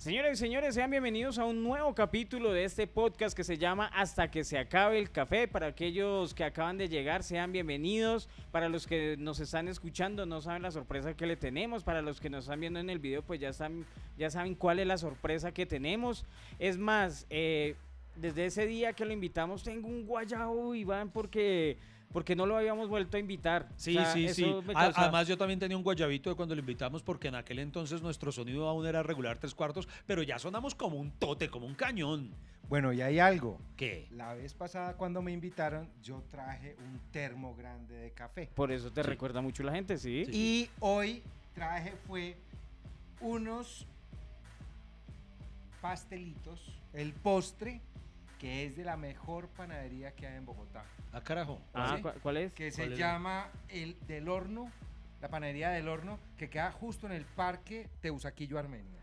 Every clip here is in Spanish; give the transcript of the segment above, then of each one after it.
Señores y señores, sean bienvenidos a un nuevo capítulo de este podcast que se llama Hasta que se acabe el café. Para aquellos que acaban de llegar, sean bienvenidos. Para los que nos están escuchando, no saben la sorpresa que le tenemos. Para los que nos están viendo en el video, pues ya, ya saben cuál es la sorpresa que tenemos. Es más, eh, desde ese día que lo invitamos, tengo un guayabo, Iván, porque porque no lo habíamos vuelto a invitar. Sí, sí, sí. Además, yo también tenía un guayabito de cuando lo invitamos, porque en aquel entonces nuestro sonido aún era regular tres cuartos, pero ya sonamos como un tote, como un cañón. Bueno, y hay algo. ¿Qué? La vez pasada cuando me invitaron, yo traje un termo grande de café. Por eso te recuerda mucho la gente, ¿sí? Y hoy traje fue unos pastelitos, el postre que es de la mejor panadería que hay en Bogotá. Ah, carajo. Ah, ¿cuál es? Que se llama el del horno, la panadería del horno, que queda justo en el parque Teusaquillo Armenia.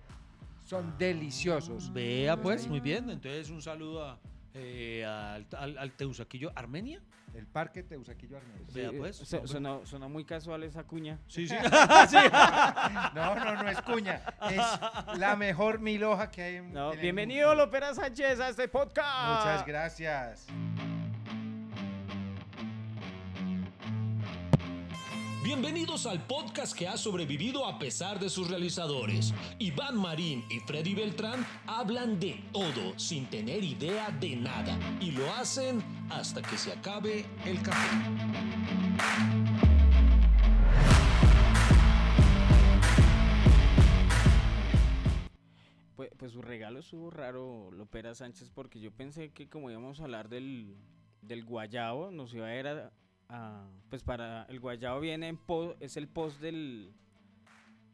Son deliciosos. Vea pues, muy bien. Entonces un saludo a, eh, al, Teusaquillo Armenia. El parque Teusaquillo Armenia. Vea pues. sonó, muy casual esa cuña. Sí, sí. no, no, no es cuña. Es la mejor miloja que hay en, no, Bienvenido, Lopera Sánchez, a este podcast. Muchas gracias. Bienvenidos al podcast que ha sobrevivido a pesar de sus realizadores. Iván Marín y Freddy Beltrán hablan de todo sin tener idea de nada y lo hacen hasta que se acabe el café. Pues, pues, su regalo estuvo raro, Lopera Sánchez, porque yo pensé que como íbamos a hablar del, del guayabo, nos iba a ir a Ah, pues para el guayabo viene en es el post del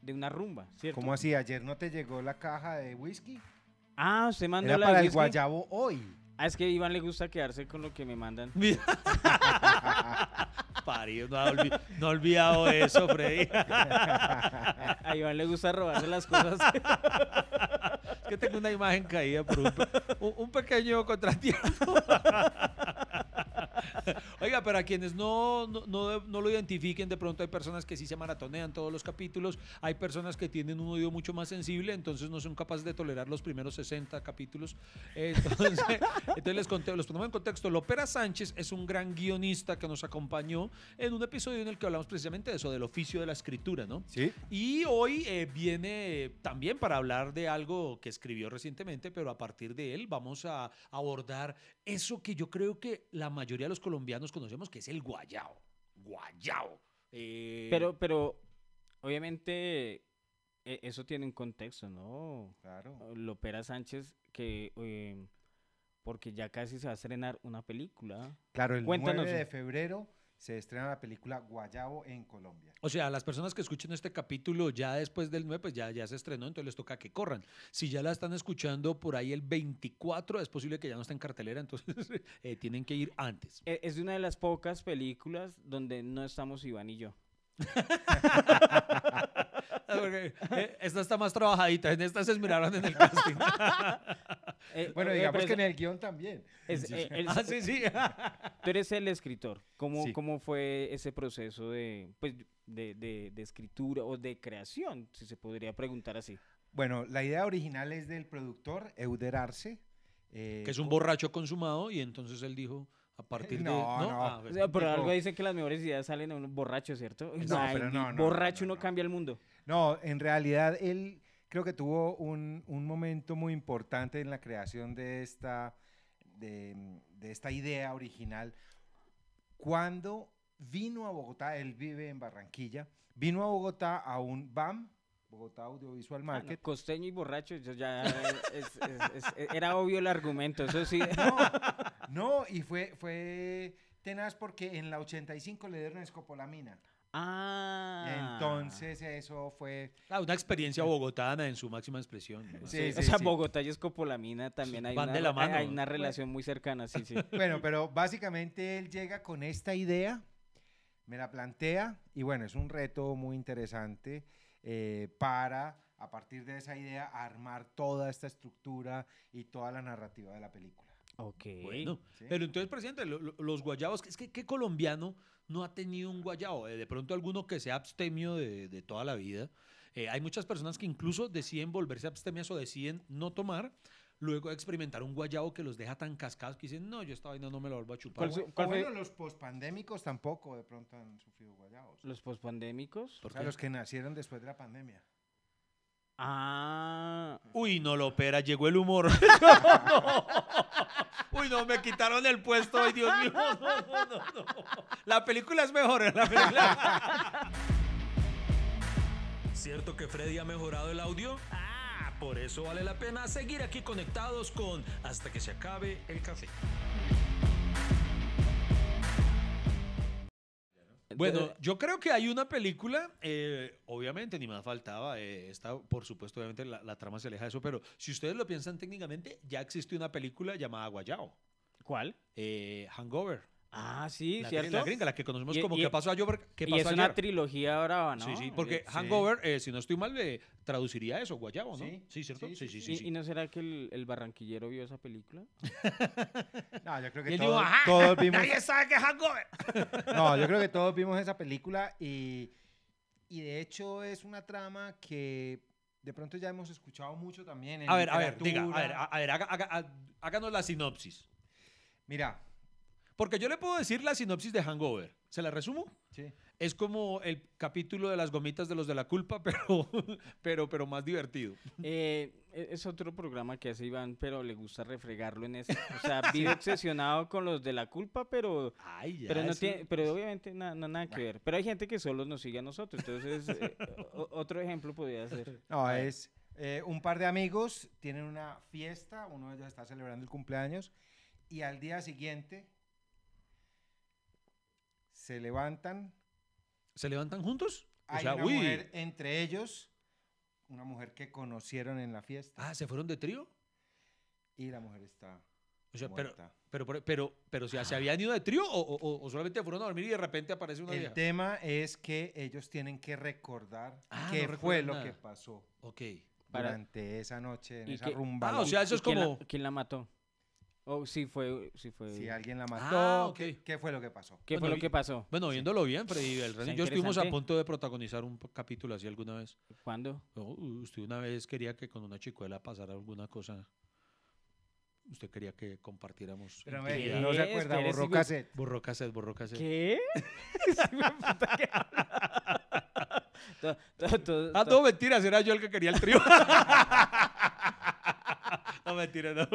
de una rumba, ¿cierto? ¿Cómo así? ¿Ayer no te llegó la caja de whisky? Ah, usted mandó Era la para el guayabo hoy. Ah, es que a Iván le gusta quedarse con lo que me mandan. Parido, no ha, no olvidado eso, Freddy. a Iván le gusta robarse las cosas. es que tengo una imagen caída por un, un pequeño contratiempo. Oiga, para quienes no, no, lo identifiquen, de pronto hay personas que sí se maratonean todos los capítulos, hay personas que tienen un oído mucho más sensible, entonces no son capaces de tolerar los primeros 60 capítulos. Entonces, entonces les conté, los ponemos en contexto. Lopera Sánchez es un gran guionista que nos acompañó en un episodio en el que hablamos precisamente de eso, del oficio de la escritura, ¿no? Sí. Y hoy eh, viene también para hablar de algo que escribió recientemente, pero a partir de él vamos a abordar eso que yo creo que la mayoría de los colombianos conocemos, que es el guayao. Guayao. Eh, pero, pero, obviamente, e, eso tiene un contexto, ¿no? Claro. Lopera Sánchez, que... Eh, porque ya casi se va a estrenar una película. Claro, el 9 de febrero se estrena la película Guayabo en Colombia. O sea, las personas que escuchen este capítulo ya después del 9, pues ya, ya se estrenó, entonces les toca que corran. Si ya la están escuchando por ahí el 24, es posible que ya no esté en cartelera, entonces eh, tienen que ir antes. E, es de una de las pocas películas donde no estamos Iván y yo. Eh, esta está más trabajadita, en esta se miraron en el casting. Eh, bueno, digamos que en el guion también. ah, sí, sí. Tú eres el escritor. ¿Cómo, ¿Cómo fue ese proceso de, pues, de, de, escritura o de creación, si se podría preguntar así? Bueno, la idea original es del productor Euder Arce. Eh, que es un borracho consumado y entonces él dijo a partir de. No, no. Ah, pues, pero algo dice que las mejores ideas salen de un borracho, ¿cierto? No, pero no, Borracho no, cambia el mundo. No, en realidad él creo que tuvo un, un momento muy importante en la creación de esta, de, de esta idea original. Cuando vino a Bogotá, él vive en Barranquilla, vino a Bogotá a un BAM, Bogotá Audiovisual ah, Market. costeño y borracho, ya era obvio el argumento, eso sí. No, y fue, fue tenaz porque en la 85 le dieron escopolamina. Ah. Entonces eso fue... Ah, una experiencia bogotana en su máxima expresión. Sí, sí, o sea, Bogotá y Escopolamina también hay, una, hay una relación muy cercana, sí, sí. Bueno, pero básicamente él llega con esta idea, me la plantea y bueno, es un reto muy interesante eh, para, a partir de esa idea, armar toda esta estructura y toda la narrativa de la película. Ok. Bueno, pero entonces, presidente, los guayabos, es que ¿qué colombiano no ha tenido un guayabo? Eh, de pronto alguno que sea abstemio de, toda la vida. Eh, hay muchas personas que incluso deciden volverse abstemias o deciden no tomar luego de experimentar un guayabo que los deja tan cascados que dicen, no, yo esta vaina no me la vuelvo a chupar. ¿Cuál su- O cuál fue- bueno, los pospandémicos tampoco de pronto han sufrido guayabos. Los pospandémicos. ¿Por O sea, qué? los que nacieron después de la pandemia. Ah. Uy, no lo opera, llegó el humor. Uy, no, me quitaron el puesto, ay Dios mío. No, no, no, no. La película es mejor, la película. ¿Cierto que Freddy ha mejorado el audio? Ah, por eso vale la pena seguir aquí conectados con Hasta que se acabe el café. Bueno, yo creo que hay una película, eh, obviamente, ni más faltaba, eh, esta, por supuesto, obviamente la, la trama se aleja de eso, pero si ustedes lo piensan técnicamente, ya existe una película llamada Guayao, ¿Cuál? eh, Hangover. Ah, sí, la, ¿cierto? la gringa, la que conocemos Y- como y- ¿Qué pasó ayer? ¿Qué y pasó es una trilogía brava, ¿no? Sí, sí, porque Eh, Hangover, eh, si no estoy mal, eh, traduciría eso, Guayabo, ¿no? Sí, Sí, ¿cierto? sí, Sí, sí, sí, ¿Y, sí. y no será que el, el barranquillero vio esa película? No, yo creo Y que todos, "Ajá, todos vimos. Nadie sabe que es Hangover. No, yo creo que todos vimos esa película y, y de hecho es una trama que de pronto ya hemos escuchado mucho también. En A ver, a ver, diga, a ver, a, a ver, haga- haga- ha- háganos la sinopsis. Mira, Porque yo le puedo decir la sinopsis de Hangover. ¿Se la resumo? sí. Es como el capítulo de las gomitas de los de la culpa, pero, pero, pero más divertido. Eh, e- es otro programa que hace Iván, pero le gusta refregarlo en eso. O sea, vive obsesionado con los de la culpa, pero, Ay, ya. pero no tiene, pero obviamente na- no nada que ver. Pero hay gente que solo nos sigue a nosotros. Entonces, eh, otro ejemplo podría ser. No, es eh, un par de amigos, tienen una fiesta, uno de ellos está celebrando el cumpleaños y al día siguiente se levantan, ¿Se levantan juntos? O hay sea, una uy. mujer entre ellos, una mujer que conocieron en la fiesta Ah, ¿se fueron de trío? y la mujer está O sea, pero, muerta. pero, pero, pero, pero, o sea, ¿se habían ido de trío o, o- o solamente fueron a dormir y de repente aparece una El vieja? tema es que ellos tienen que recordar Ah, qué no fue lo nada. que pasó Ok. Para- durante esa noche, en ¿Y esa rumba. Ah, o sea, eso ¿Y es quién la- como- ¿Quién la mató? Oh, sí fue, sí fue. si alguien la mató, Ah, ok. ¿qué, qué fue lo que pasó? ¿Qué Bueno, fue lo que pasó? Bueno, viéndolo bien, Freddy Beltrán y yo estuvimos a punto de protagonizar un capítulo así alguna vez. ¿Cuándo? No, usted una vez quería que con una chicuela pasara alguna cosa. Usted quería que compartiéramos. Pero me- no se ¿Qué? acuerda, borró cassette. Borró cassette, borró cassette. ¿Qué? Ah, todo mentiras, era yo el que quería el trío. no, mentira, no.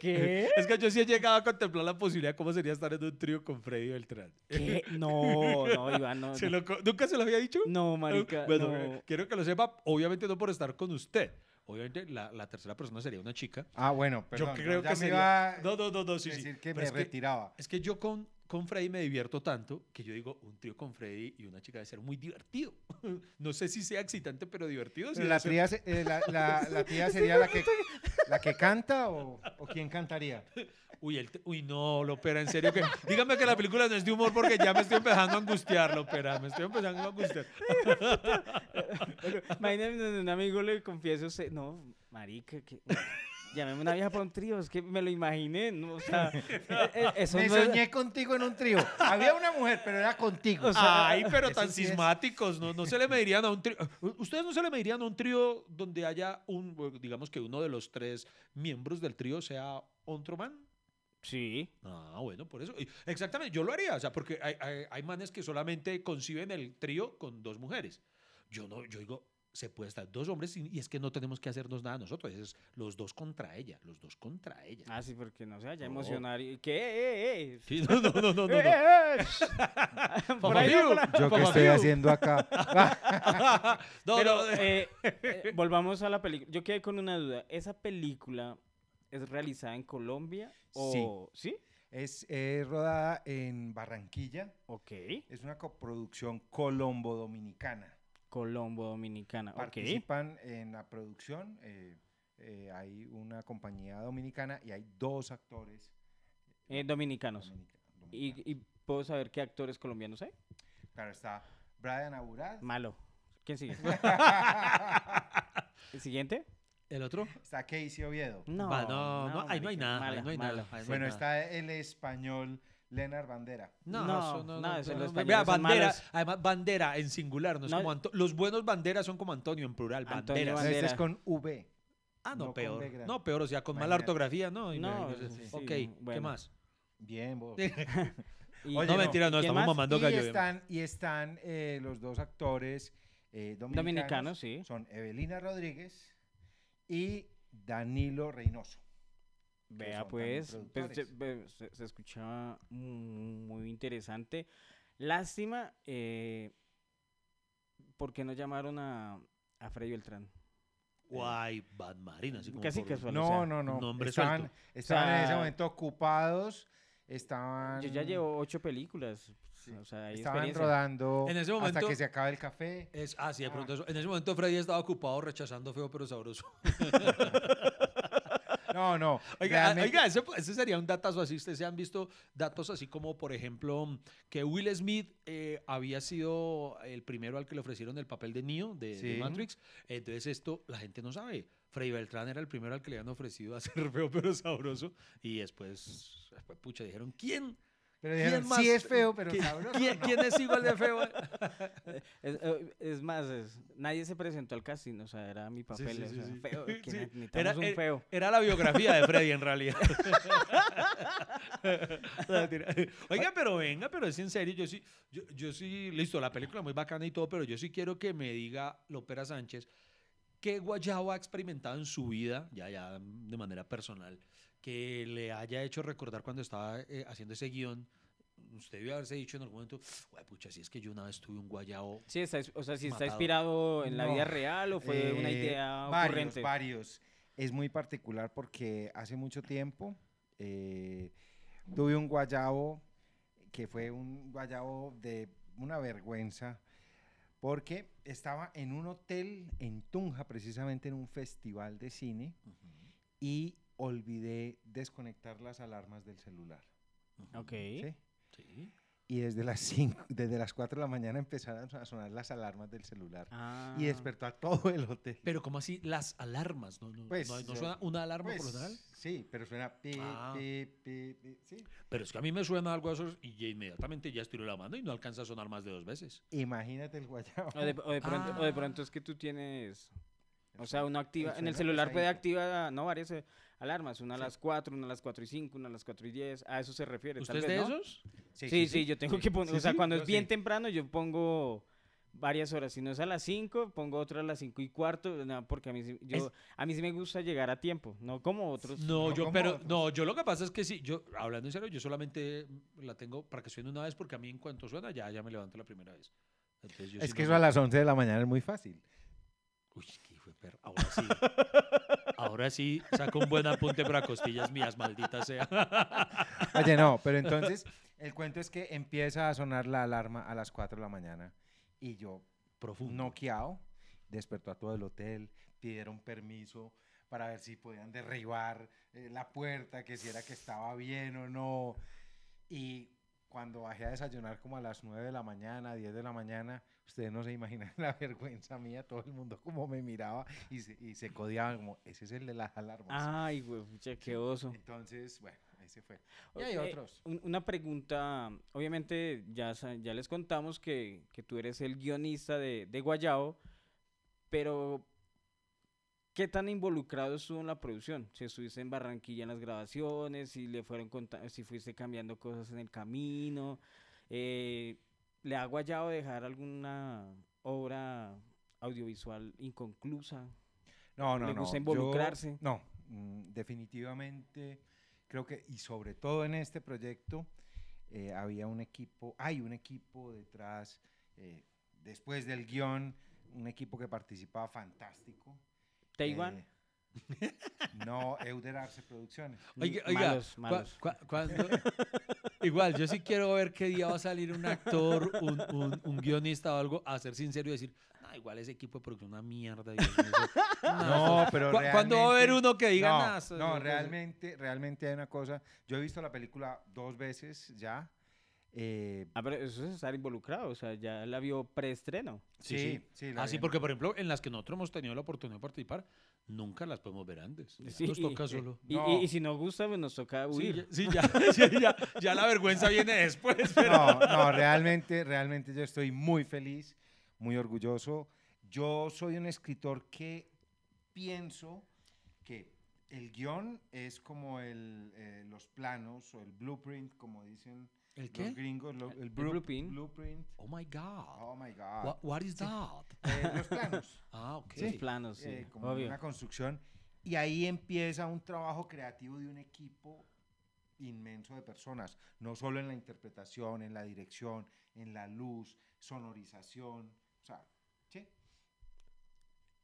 ¿Qué? Es que yo sí he llegado a contemplar la posibilidad de cómo sería estar en un trío con Freddy Beltrán. ¿Qué? No, no, Iván, no. ¿Se no. lo co- ¿Nunca se lo había dicho? No, marica, Bueno, no. eh, quiero que lo sepa, obviamente no por estar con usted. Obviamente la, la tercera persona sería una chica. Ah, bueno, perdón. yo creo ya que me sería... iba a No, no, no, no, sí, sí. decir que Pero me es que- retiraba. Es que yo con, con Freddy me divierto tanto que yo digo, un trío con Freddy y una chica debe ser muy divertido. no sé si sea excitante, pero divertido. sí Pero debe la, ser. tía, se- eh, la, la- la tía sería la que, la que canta o, o quién cantaría. Uy, el Uy, no, Lopera, en serio que... Dígame que la película no es de humor porque ya me estoy empezando a angustiar, Lopera. Me estoy empezando a angustiar. Imagínate, a un amigo le confieso, no, marica, que llamemos una vieja para un trío, es que me lo imaginé, ¿no? O sea, eh, eh, eso Me no es- soñé contigo en un trío. Había una mujer, pero era contigo. O sea, Ay, pero tan sí sismáticos, ¿no? No se le medirían a un trío. ¿Ustedes no se le medirían a un trío donde haya un, digamos que uno de los tres miembros del trío sea otro man? Sí. Ah, bueno, por eso. Exactamente, yo lo haría, o sea, porque hay, hay, hay manes que solamente conciben el trío con dos mujeres. Yo no, yo digo, se puede estar dos hombres y, y es que no tenemos que hacernos nada nosotros, es los dos contra ella, los dos contra ella. Ah, sí, porque no se vaya a No. emocionar. y- ¿Qué? Eh, eh, Sí, no, no, no, no, no. eh, no. eh, eh. Por ahí. Yo qué estoy haciendo acá. No, Pero no, eh, eh, volvamos a la película. Yo quedé con una duda. ¿Esa película es realizada en Colombia o sí? Es eh, rodada en Barranquilla. Ok. Es una coproducción colombo-dominicana. Colombo Dominicana. Participan en la producción. eh, eh, hay una compañía dominicana y hay dos actores Eh, dominicanos. dominica- dominicanos. ¿Y, y puedo saber qué actores colombianos hay? Claro, está Brian Aburad, Malo. ¿Quién sigue? ¿El siguiente? ¿El otro? está Casey Oviedo. No, Va, no, no, ahí no hay nada, ahí no hay mala. nada. no hay Bueno, nada. está el español Leonard Bandera. No, No, eso no, no, no, eso no, los son bandera, malos. además bandera en singular, no es No. como Anto- los buenos banderas son como Antonio en plural, Antonio banderas. Este Bandera. es con V. Ah, no, peor. No, peor, o sea, con mala ortografía, no. y No, sí, ok, sí, ¿qué bueno. más? Bien, vos. Y- Oye, no, no, mentira, no, ¿quién estamos más? mamando y gallo. están, y están eh, los dos actores eh, dominicanos. Dominicanos, sí. Son Evelina Rodríguez y Danilo Reynoso. Vea pues, pues, se, escuchaba mu- muy interesante. Lástima, eh, ¿por qué no llamaron a, a Freddy Beltrán? Guay, Bad Marina, así como Casi por- casual. o No, sea, no, no. nombre estaban en ese momento ocupados. Estaban, Yo ya llevo ocho películas. O sea, hay estaban rodando En ese hasta que se acabe el café. Es, ah, sí, de Ah. pronto eso. En ese momento Freddy estaba ocupado rechazando feo pero sabroso. No, no. Oiga, realmente- oiga ese, ese sería un datazo así. Ustedes se han visto datos así como, por ejemplo, que Will Smith eh, había sido el primero al que le ofrecieron el papel de Neo de, de Sí. Matrix. Entonces, esto la gente no sabe. Freddy Beltrán era el primero al que le habían ofrecido hacer feo pero sabroso. Y después, después, pucha, dijeron: ¿Quién? Pero ¿Quién dijeron, más? sí es feo, pero ¿Quién- sabroso. ¿Quién, no". quién es igual de feo? Es, eh, es más, es- nadie se presentó al casting, o sea, era mi papel. sí, o sí, sea, sí. feo, que Sí, ne- necesitamos era- un era- feo. Era la biografía de Freddy en realidad. Oiga, pero venga, pero es en serio, yo sí, yo, yo sí, listo, la película muy bacana y todo, pero yo sí quiero que me diga Lopera Sánchez qué guayabo ha experimentado en su vida, ya, ya de manera personal, que le haya hecho recordar cuando estaba eh, haciendo ese guion. Usted debió haberse dicho en algún momento, "Guay, pucha, si es que yo una vez tuve un guayabo. Sí, está, o sea, si está inspirado en la No, vida real o fue una Eh, idea varios, ocurrente. Varios. Es muy particular porque hace mucho tiempo eh, tuve un guayabo que fue un guayabo de una vergüenza porque estaba en un hotel en Tunja, precisamente en un festival de cine, y olvidé desconectar las alarmas del celular. Ok. ¿sí? Sí. Y desde las, cinco, desde las 4 de la mañana empezaron a sonar las alarmas del celular. Ah. Y despertó a todo el hotel. Pero como así, las alarmas, ¿no? No, Pues, no, no suena una alarma Pues, por lo general. Sí, pero suena pi, Ah. pi, pi, pi, sí. Pero es que a mí me suena algo de esos y ya inmediatamente ya estiro la mano y no alcanza a sonar más de dos veces. Imagínate el guayabo. O de, o de pronto, o de Ah. pronto es que tú tienes... O sea, uno activa... En el celular puede activar, no, varias eh, alarmas. Una a Sí. las 4, una a las 4 y 5, una a las 4 y 10. A eso se refiere. ¿Usted tal es vez, de ¿no? esos? Sí, sí, yo tengo sí. que poner... Sí, o sea, sí, cuando es bien sí. temprano, yo pongo varias horas. Si no es a las 5, pongo otra a las 5 y cuarto, no, porque a mí, sí- yo, Es- a mí sí me gusta llegar a tiempo, no como otros. No, no yo, pero, otros. no, yo lo que pasa es que sí, yo, hablando en serio, yo solamente la tengo para que suene una vez porque a mí en cuanto suena ya, ya me levanto la primera vez. Entonces, yo Es sí que no eso a las 11 de la mañana es muy fácil. Uy, Ahora sí. Ahora sí, saco un buen apunte para costillas mías, maldita sea. Oye, no, pero entonces el cuento es que empieza a sonar la alarma a las 4 de la mañana y yo, Profundo. noqueado, despertó a todo el hotel, pidieron permiso para ver si podían derribar eh, la puerta, que si era que estaba bien o no. Y cuando bajé a desayunar como a las 9 de la mañana, 10 de la mañana, ustedes no se imaginan la vergüenza mía, todo el mundo como me miraba y se, y se codiaba como, ese es el de las alarmas. Ay, güey, qué oso. Entonces, bueno, ese fue. Y hay otros. un- una pregunta, obviamente ya, ya les contamos que, que tú eres el guionista de, de Guayao, pero ¿qué tan involucrado estuvo en la producción? Si estuviste en Barranquilla en las grabaciones, si le fueron contando, si fuiste cambiando cosas en el camino, eh, ¿le ha Guayao dejar alguna obra audiovisual inconclusa? No, no, ¿Le no. gusta yo- involucrarse? no, mm, definitivamente creo que, y sobre todo en este proyecto, eh, había un equipo, hay un equipo detrás, eh, después del guion, un equipo que participaba fantástico. ¿Taiwán? Eh, no, Euder Arce Producciones. Oiga, oiga, malos, malos. cua- cuando- igual, yo sí quiero ver qué día va a salir un actor, un, un- un guionista o algo, a ser sincero y decir, no, igual ese equipo de producción es una mierda. Dios mío, eso- No, pero ¿Cu- ¿Cuándo va a haber uno que diga no, nada? No, realmente, realmente hay una cosa. Yo he visto la película dos veces ya. eh, Ah, pero eso es estar involucrado, o sea, ya la vio preestreno. Sí, sí, sí. sí, Así vi. porque, por ejemplo, en las que nosotros hemos tenido la oportunidad de participar, Nunca las podemos ver antes. Sí, nos y- toca solo. Y, No. y- y si nos gusta, pues nos toca Sí, huir. ya, sí, ya, sí, ya- ya la vergüenza viene después. pero- No, no, realmente, realmente yo estoy muy feliz, muy orgulloso. Yo soy un escritor que pienso que el guion es como el, eh, los planos o el blueprint, como dicen ¿El los qué? gringos, lo- el, El blu- blueprint. blueprint. Oh my God. Oh my God. What, what is that? Eh, los planos. Ah, ok. Los planos, sí, eh, como obvio. una construcción. Y ahí empieza un trabajo creativo de un equipo inmenso de personas, no solo en la interpretación, en la dirección, en la luz, sonorización, o sea, ¿sí?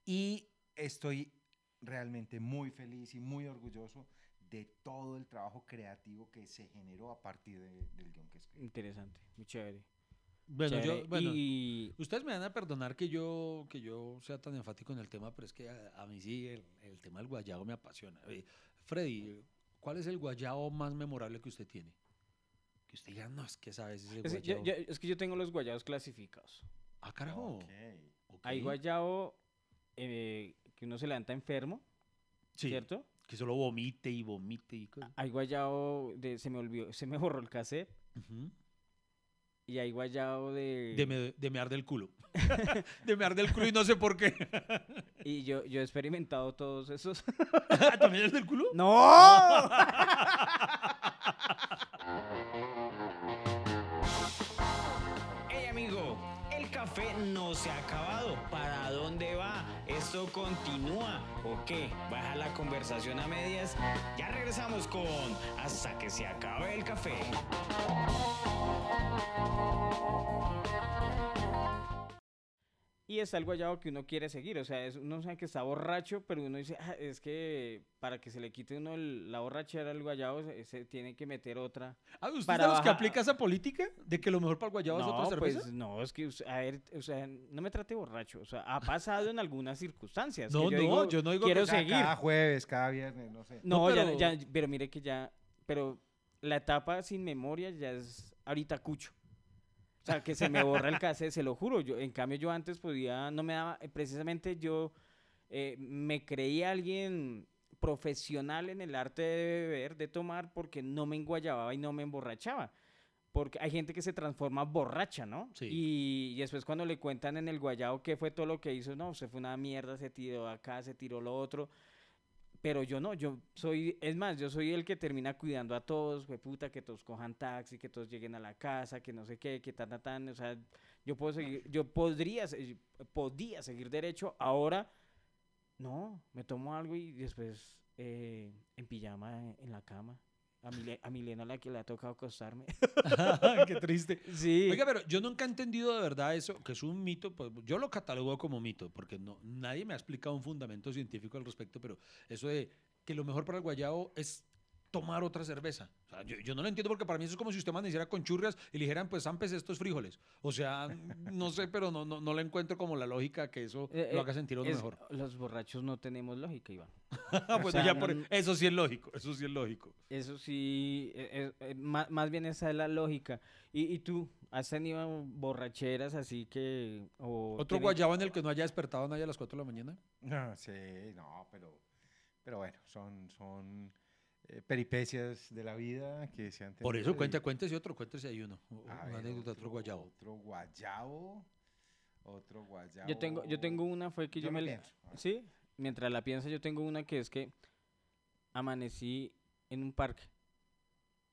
Y estoy realmente muy feliz y muy orgulloso de todo el trabajo creativo que se generó a partir de- del guion que escribí. Interesante, muy chévere. Bueno, chévere. yo, bueno, y ustedes me van a perdonar que yo, que yo sea tan enfático en el tema, pero es que a, a mí sí el, el tema del guayabo me apasiona. Eh, Freddy, ¿cuál es el guayabo más memorable que usted tiene? Que usted diga, no, es que sabes ese es, que yo, guayabo. yo- es que yo tengo los guayabos clasificados. Ah, carajo. Ok. ok. Hay guayabo eh, que uno se levanta enfermo, Sí, ¿cierto? Que solo vomite y vomite y cosas. Hay guayabo de se me olvidó, se me borró el cassette y hay guayabo de, de, me, de mear del culo. de mear del culo y no sé por qué. y yo yo he experimentado todos esos. ¿También es del culo? ¡No! Hey amigo, el café no se ha acabado. ¿Para? ¿Esto continúa o qué? ¿Baja la conversación a medias? Ya regresamos con Hasta que se acabe el café. Y está el guayabo que uno quiere seguir, o sea, es, uno sabe que está borracho, pero uno dice, "Ah, es que para que se le quite uno el- la borrachera al guayabo, se, se tiene que meter otra. Ah, ¿Usted es Para de los que aplica esa política? ¿De que lo mejor para el guayabo es no, otra cerveza? pues no, es que, a ver, o sea, no me trate borracho, o sea, ha pasado en algunas circunstancias. que No, no, digo, yo no digo que quiero sea, seguir. Cada jueves, cada viernes, no sé. No, No, ya- pero- ya, pero mire que ya, pero la etapa sin memoria ya es ahorita cucho. O sea, que se me borra el cassette, se lo juro. Yo, en cambio, yo antes podía, no me daba, eh, precisamente yo eh, me creía alguien profesional en el arte de beber, de tomar, porque no me enguayababa y no me emborrachaba. Porque hay gente que se transforma borracha, ¿no? Sí. Y, y después cuando le cuentan en el guayao qué fue todo lo que hizo, no, se fue una mierda, se tiró acá, se tiró lo otro. Pero yo no, yo soy, es más, yo soy el que termina cuidando a todos, puta, que todos cojan taxi, que todos lleguen a la casa, que no sé qué, que tan, tan, tan, o sea, yo puedo seguir, yo podría, podía seguir derecho, ahora, no, me tomo algo y después eh, en pijama en la cama, a, Mile- a Milena la que le ha tocado acostarme. Qué triste. sí. Oiga, pero yo nunca he entendido de verdad eso, que es un mito, pues yo lo catalogo como mito, porque no, nadie me ha explicado un fundamento científico al respecto, pero eso de que lo mejor para el guayabo es tomar otra cerveza. O sea, yo, yo no lo entiendo porque para mí eso es como si usted amaneciera con churrias y le dijeran, pues zampes estos frijoles. O sea, no sé, pero no, no, no le encuentro como la lógica que eso Eh, lo eh, haga sentir uno es- mejor. Los borrachos no tenemos lógica, Iván. Bueno, sea, ya por- no- eso sí es lógico, eso sí es lógico. Eso sí, eh, eh, eh, má- más, bien esa es la lógica. ¿Y, y tú, has tenido borracheras así que... o ¿Otro tienes- guayabo en el que no haya despertado nadie a las 4 de la mañana? No, sí, no, pero, pero bueno, son, son eh, peripecias de la vida que se han Por tenido eso y- cuente, cuéntese otro, cuéntese ahí uno. A Una ver, anécdota de otro guayabo. Otro guayabo. Otro guayabo. Yo tengo, yo tengo una, fue que yo, Yo me... pienso. Sí, mientras la piensa yo tengo una que es que amanecí en un parque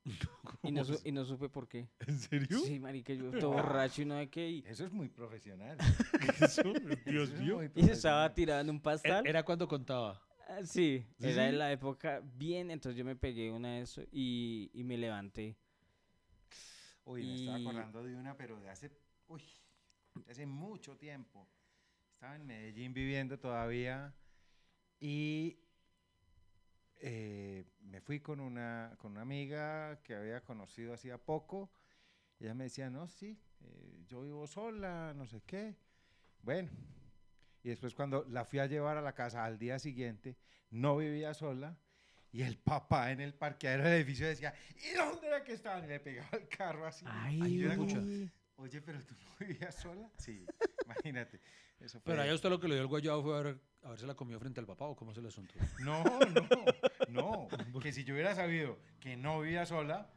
y no, su- y no supe por qué. ¿En serio? Sí, marica, yo todo borracho y no sé qué. Y, Eso es muy profesional. Eso, Dios Eso es mío. muy y estaba profesional. tirado en un pastal. E- Era cuando contaba. Ah, Sí, ¿Sí, era sí? la época bien, entonces yo me pegué una de eso y, y me levanté. Uy, me estaba Y- acordando de una, pero de hace, uy, de hace mucho tiempo. Estaba en Medellín viviendo todavía y eh, me fui con una, con una amiga que había conocido hacía poco. Ella me decía, no, sí, eh, yo vivo sola, no sé qué. Bueno, y después cuando la fui a llevar a la casa al día siguiente, no vivía sola. Y el papá en el parqueadero del edificio decía, ¿y dónde era que estaban? Y le pegaba el carro así. Ay, yo era como. Oye, pero tú no vivías sola. Sí, imagínate. Eso fue- Pero allá usted lo que le dio el guayabo fue haber, haberse la comido frente al papá o cómo es el asunto. No, no, no. Que si yo hubiera sabido que no vivía sola,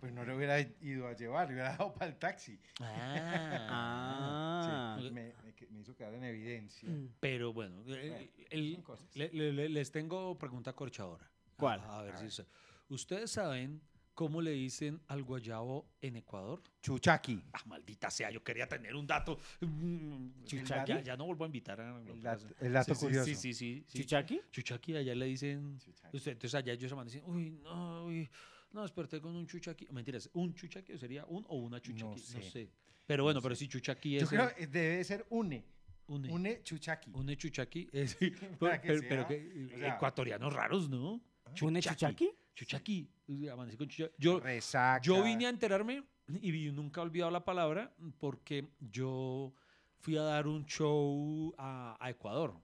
pues no le hubiera ido a llevar, le hubiera dado para el taxi. Ah. Sí, me, me hizo quedar en evidencia. Pero bueno, eh, Bueno, el- son cosas. le- le- le- les tengo pregunta corchadora. ¿Cuál? A, a ver A si ver. sa- ¿Ustedes saben cómo le dicen al guayabo en Ecuador? Chuchaqui. Ah, maldita sea, yo quería tener un dato. Mm, ¿Chuchaqui? Ya, ya no vuelvo a invitar a El dato, el dato Sí, sí, curioso. Sí, sí, sí. sí. ¿Chuchaqui? Chuchaqui, allá le dicen. Chuchaqui. Usted, entonces allá ellos se van dicen, uy, no, uy, no, desperté con un chuchaqui. Mentiras, ¿un chuchaqui sería un o una chuchaqui? No sé. sé. Pero bueno, pero si chuchaqui es. Yo creo que debe ser une. une, Une chuchaqui. une chuchaqui. es- pero, Para que pero- pero sea, que, o sea- ecuatorianos raros, ¿no? ¿Une chuchaqui? Chuchaqui. Amanecí con chucha- Yo, Resaca. yo vine a enterarme y nunca he olvidado la palabra porque yo fui a dar un show a, a Ecuador.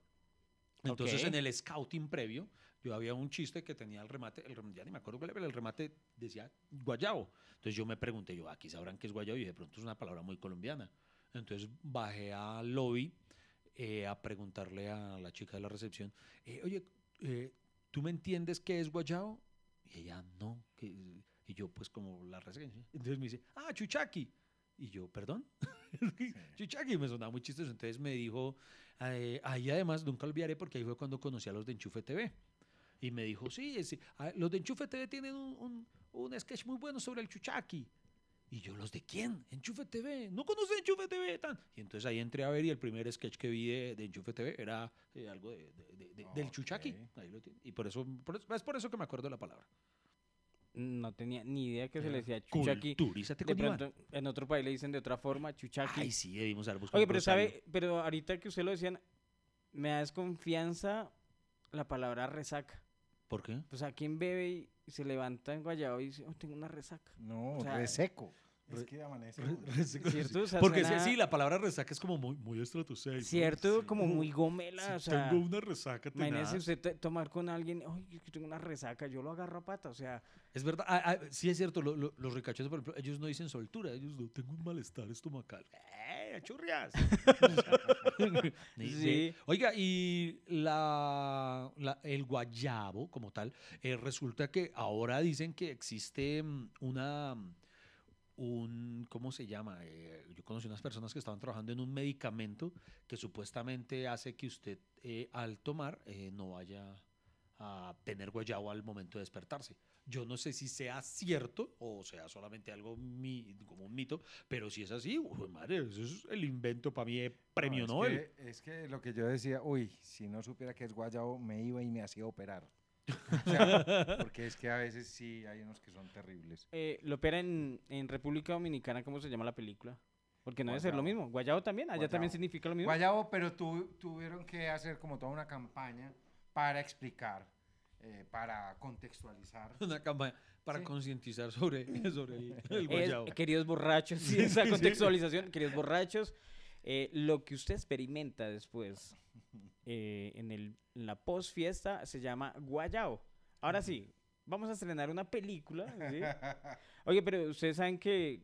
Entonces Ok. en el scouting previo yo había un chiste que tenía el remate, el ya ni me acuerdo cuál era, pero el remate decía guayabo. Entonces yo me pregunté, yo aquí sabrán qué es guayabo y de pronto es una palabra muy colombiana. Entonces bajé al lobby eh, a preguntarle a la chica de la recepción, eh, oye, eh, ¿tú me entiendes qué es guayabo? Y ella, no. ¿qué es?". Y yo, pues, como la reseña. Entonces me dice, ah, chuchaqui. Y yo, ¿perdón? chuchaqui, me sonaba muy chistoso. Entonces me dijo, eh, ahí además, nunca olvidaré, porque ahí fue cuando conocí a los de Enchufe TV. Y me dijo, sí, ah, los de Enchufe TV tienen un, un, un sketch muy bueno sobre el chuchaqui. Y yo, ¿los de quién? Enchufe TV. No conocen Enchufe TV. Tan. Y entonces ahí entré a ver y el primer sketch que vi de, de Enchufe TV era eh, algo de- de- de- de- del chuchaqui. Ahí lo tiene. Y por eso, por eso- es por eso que me acuerdo de la palabra. No tenía ni idea que se le decía chuchaqui. Culturízate De Iván. pronto en otro país le dicen de otra forma chuchaqui. Ay, sí, debimos haber buscado Oye, pero sabe, pero ahorita que usted lo decían, me da desconfianza la palabra resaca. ¿Por qué? Pues a quien bebe y y se levanta en Guayabo y dice, oh, tengo una resaca. No, O sea, reseco. Re- Es que amanece. Re- uno. reseco, ¿Cierto? O sea, Porque sí, suena- sí, la palabra resaca es como muy, muy. Cierto, sí. como muy gomela. o sea, tengo una resaca imagínese usted te- tomar con alguien, ay, que tengo una resaca, yo lo agarro a pata, o sea, Es verdad, ah, ah, sí es cierto, lo- lo- los ricachos, por ejemplo, ellos no dicen soltura, ellos no, tengo un malestar estomacal. ¡Eh, churrias! Sí. Oiga, y la, la- el guayabo como tal, eh, resulta que ahora dicen que existe mm, una, mm, un, ¿cómo se llama? Eh, yo conocí unas personas que estaban trabajando en un medicamento que supuestamente hace que usted eh, al tomar eh, no vaya a tener guayabo al momento de despertarse. Yo no sé si sea cierto o sea solamente algo mi- como un mito, pero si es así, uy, madre, eso es el invento para mí, premio No, Nobel. que, es que lo que yo decía, uy, si no supiera que es guayabo, me iba y me hacía operar. O sea, porque es que a veces sí hay unos que son terribles. eh, lo opera en, en República Dominicana, ¿cómo se llama la película? Porque no debe ser lo Guayabo. mismo. Guayabo también, allá también Guayabo. significa lo mismo. Guayabo, pero tu- tuvieron que hacer como toda una campaña para explicar, eh, para contextualizar. Una campaña para Sí. concientizar sobre, sobre el, el Es- guayabo. queridos borrachos, sí, esa contextualización, queridos borrachos, eh, lo que usted experimenta después eh, en, el, en la post fiesta se llama guayao. Ahora sí, vamos a estrenar una película. ¿sí? Oye, pero ustedes saben que,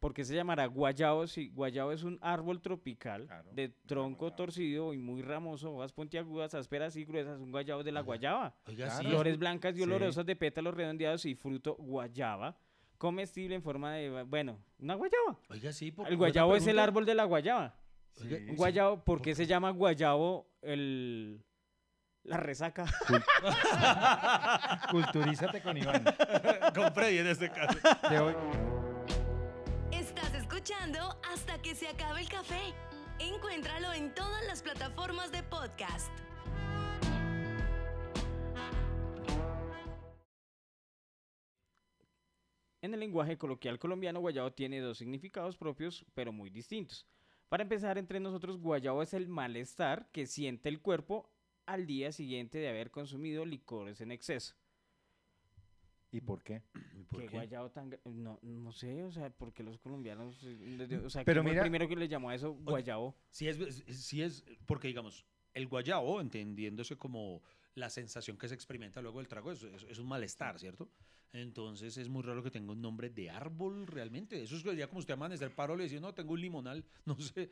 ¿por qué se llamará guayao? Si guayao es un árbol tropical Claro, de tronco torcido y muy ramoso, hojas puntiagudas, ásperas y gruesas, un guayao de la guayaba. Oiga, Claro. sí, es Flores blancas y Sí. olorosas de pétalos redondeados y fruto guayaba. Comestible en forma de, bueno, una guayaba. Oiga, sí, El guayabo es el árbol de la guayaba. Sí. Guayabo, ¿por qué se llama guayabo el la resaca? Culturízate con Iván. Con Freddy en este caso. Estás escuchando hasta que se acabe el café. Encuéntralo en todas las plataformas de podcast. En el lenguaje coloquial colombiano, guayabo tiene dos significados propios, pero muy distintos. Para empezar, entre nosotros, guayabo es el malestar que siente el cuerpo al día siguiente de haber consumido licores en exceso. ¿Y por qué? ¿Por ¿Qué qué? guayabo tan... No, no sé, o sea, porque los colombianos... eh, O sea, Pero ¿quién fue mira- el primero que le llamó a eso guayabo? Sí es, sí es, porque digamos, el guayabo, entendiéndose como la sensación que se experimenta luego del trago es, es- es un malestar, ¿cierto? Entonces es muy raro que tenga un nombre de árbol realmente. Eso es ya como usted amanecer paro le dice, no, tengo un limonal, no sé.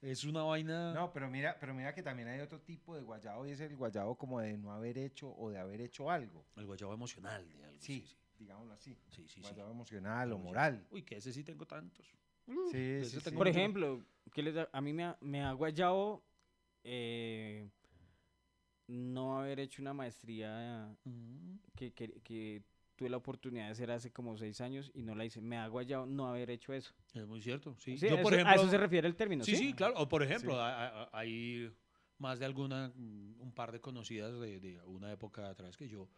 Es una vaina. No, pero mira, pero mira que también hay otro tipo de guayabo y es el guayabo como de no haber hecho o de haber hecho algo. El guayabo emocional de algo. Sí, Sí, sí. digámoslo así. Sí, sí, sí. guayabo emocional o moral. Uy, que ese sí tengo tantos. Sí, sí, sí. tengo Por mucho- ejemplo, ¿qué les da? a mí me ha, me ha guayado eh, no haber hecho una maestría Mm. que, que- que tuve la oportunidad de hacer hace como seis años y no la hice. Me ha guayado no haber hecho eso. Es muy cierto, sí. Sí, Yo, eso- por a ejemplo, eso se refiere el término, Sí, ¿sí? sí, claro. O por ejemplo, hay más de alguna, un par de conocidas de, de una época atrás que yo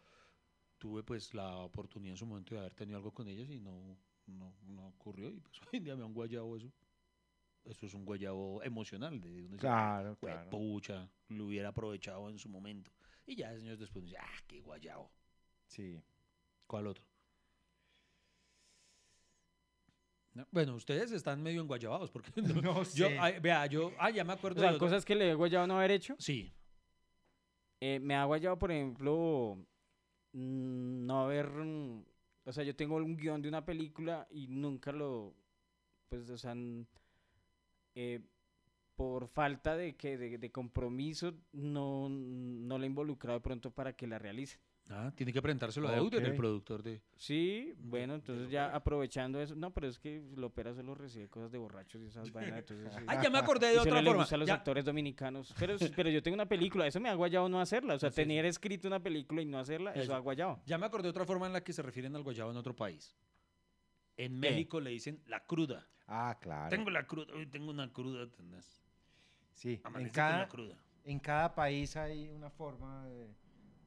tuve pues la oportunidad en su momento de haber tenido algo con ellas y no, no, no ocurrió. Y pues hoy en día me han guayado eso. Eso es un guayabo emocional. De uno Claro, "Jue claro. pucha, lo hubiera aprovechado en su momento. Y ya años después dice, ah, qué guayabo. Sí. ¿Cuál otro? No, Bueno, ustedes están medio enguayabados porque no- No yo, sé. ay, vea, yo, ah, ya me O acuerdo sea, de otro. cosas que le he guayado no haber hecho. Sí, Eh, me ha guayado, por ejemplo, mm, no haber... O sea, yo tengo un guion de una película y nunca lo... Pues, o sea, eh, por falta de, que, de, de compromiso, no, no la he involucrado de pronto para que la realice. Ah, tiene que presentárselo a Euder, el productor de... Sí, bueno, entonces ya aprovechando eso. No, pero es que Lopera solo recibe cosas de borrachos y esas vainas. Entonces. Ah, ya me acordé de otra forma. a los Ya, actores dominicanos. Pero, pero yo tengo una película, eso me ha guayado no hacerla. O sea, tener escrito una película y no hacerla, eso, Eso. ha guayado. ya me acordé de otra forma en la que se refieren al guayabo en otro país. En México le dicen la cruda. Ah, claro. Tengo la cruda, hoy tengo una cruda, tenés. Sí, en Amanecí cada, cruda. en cada país hay una forma de,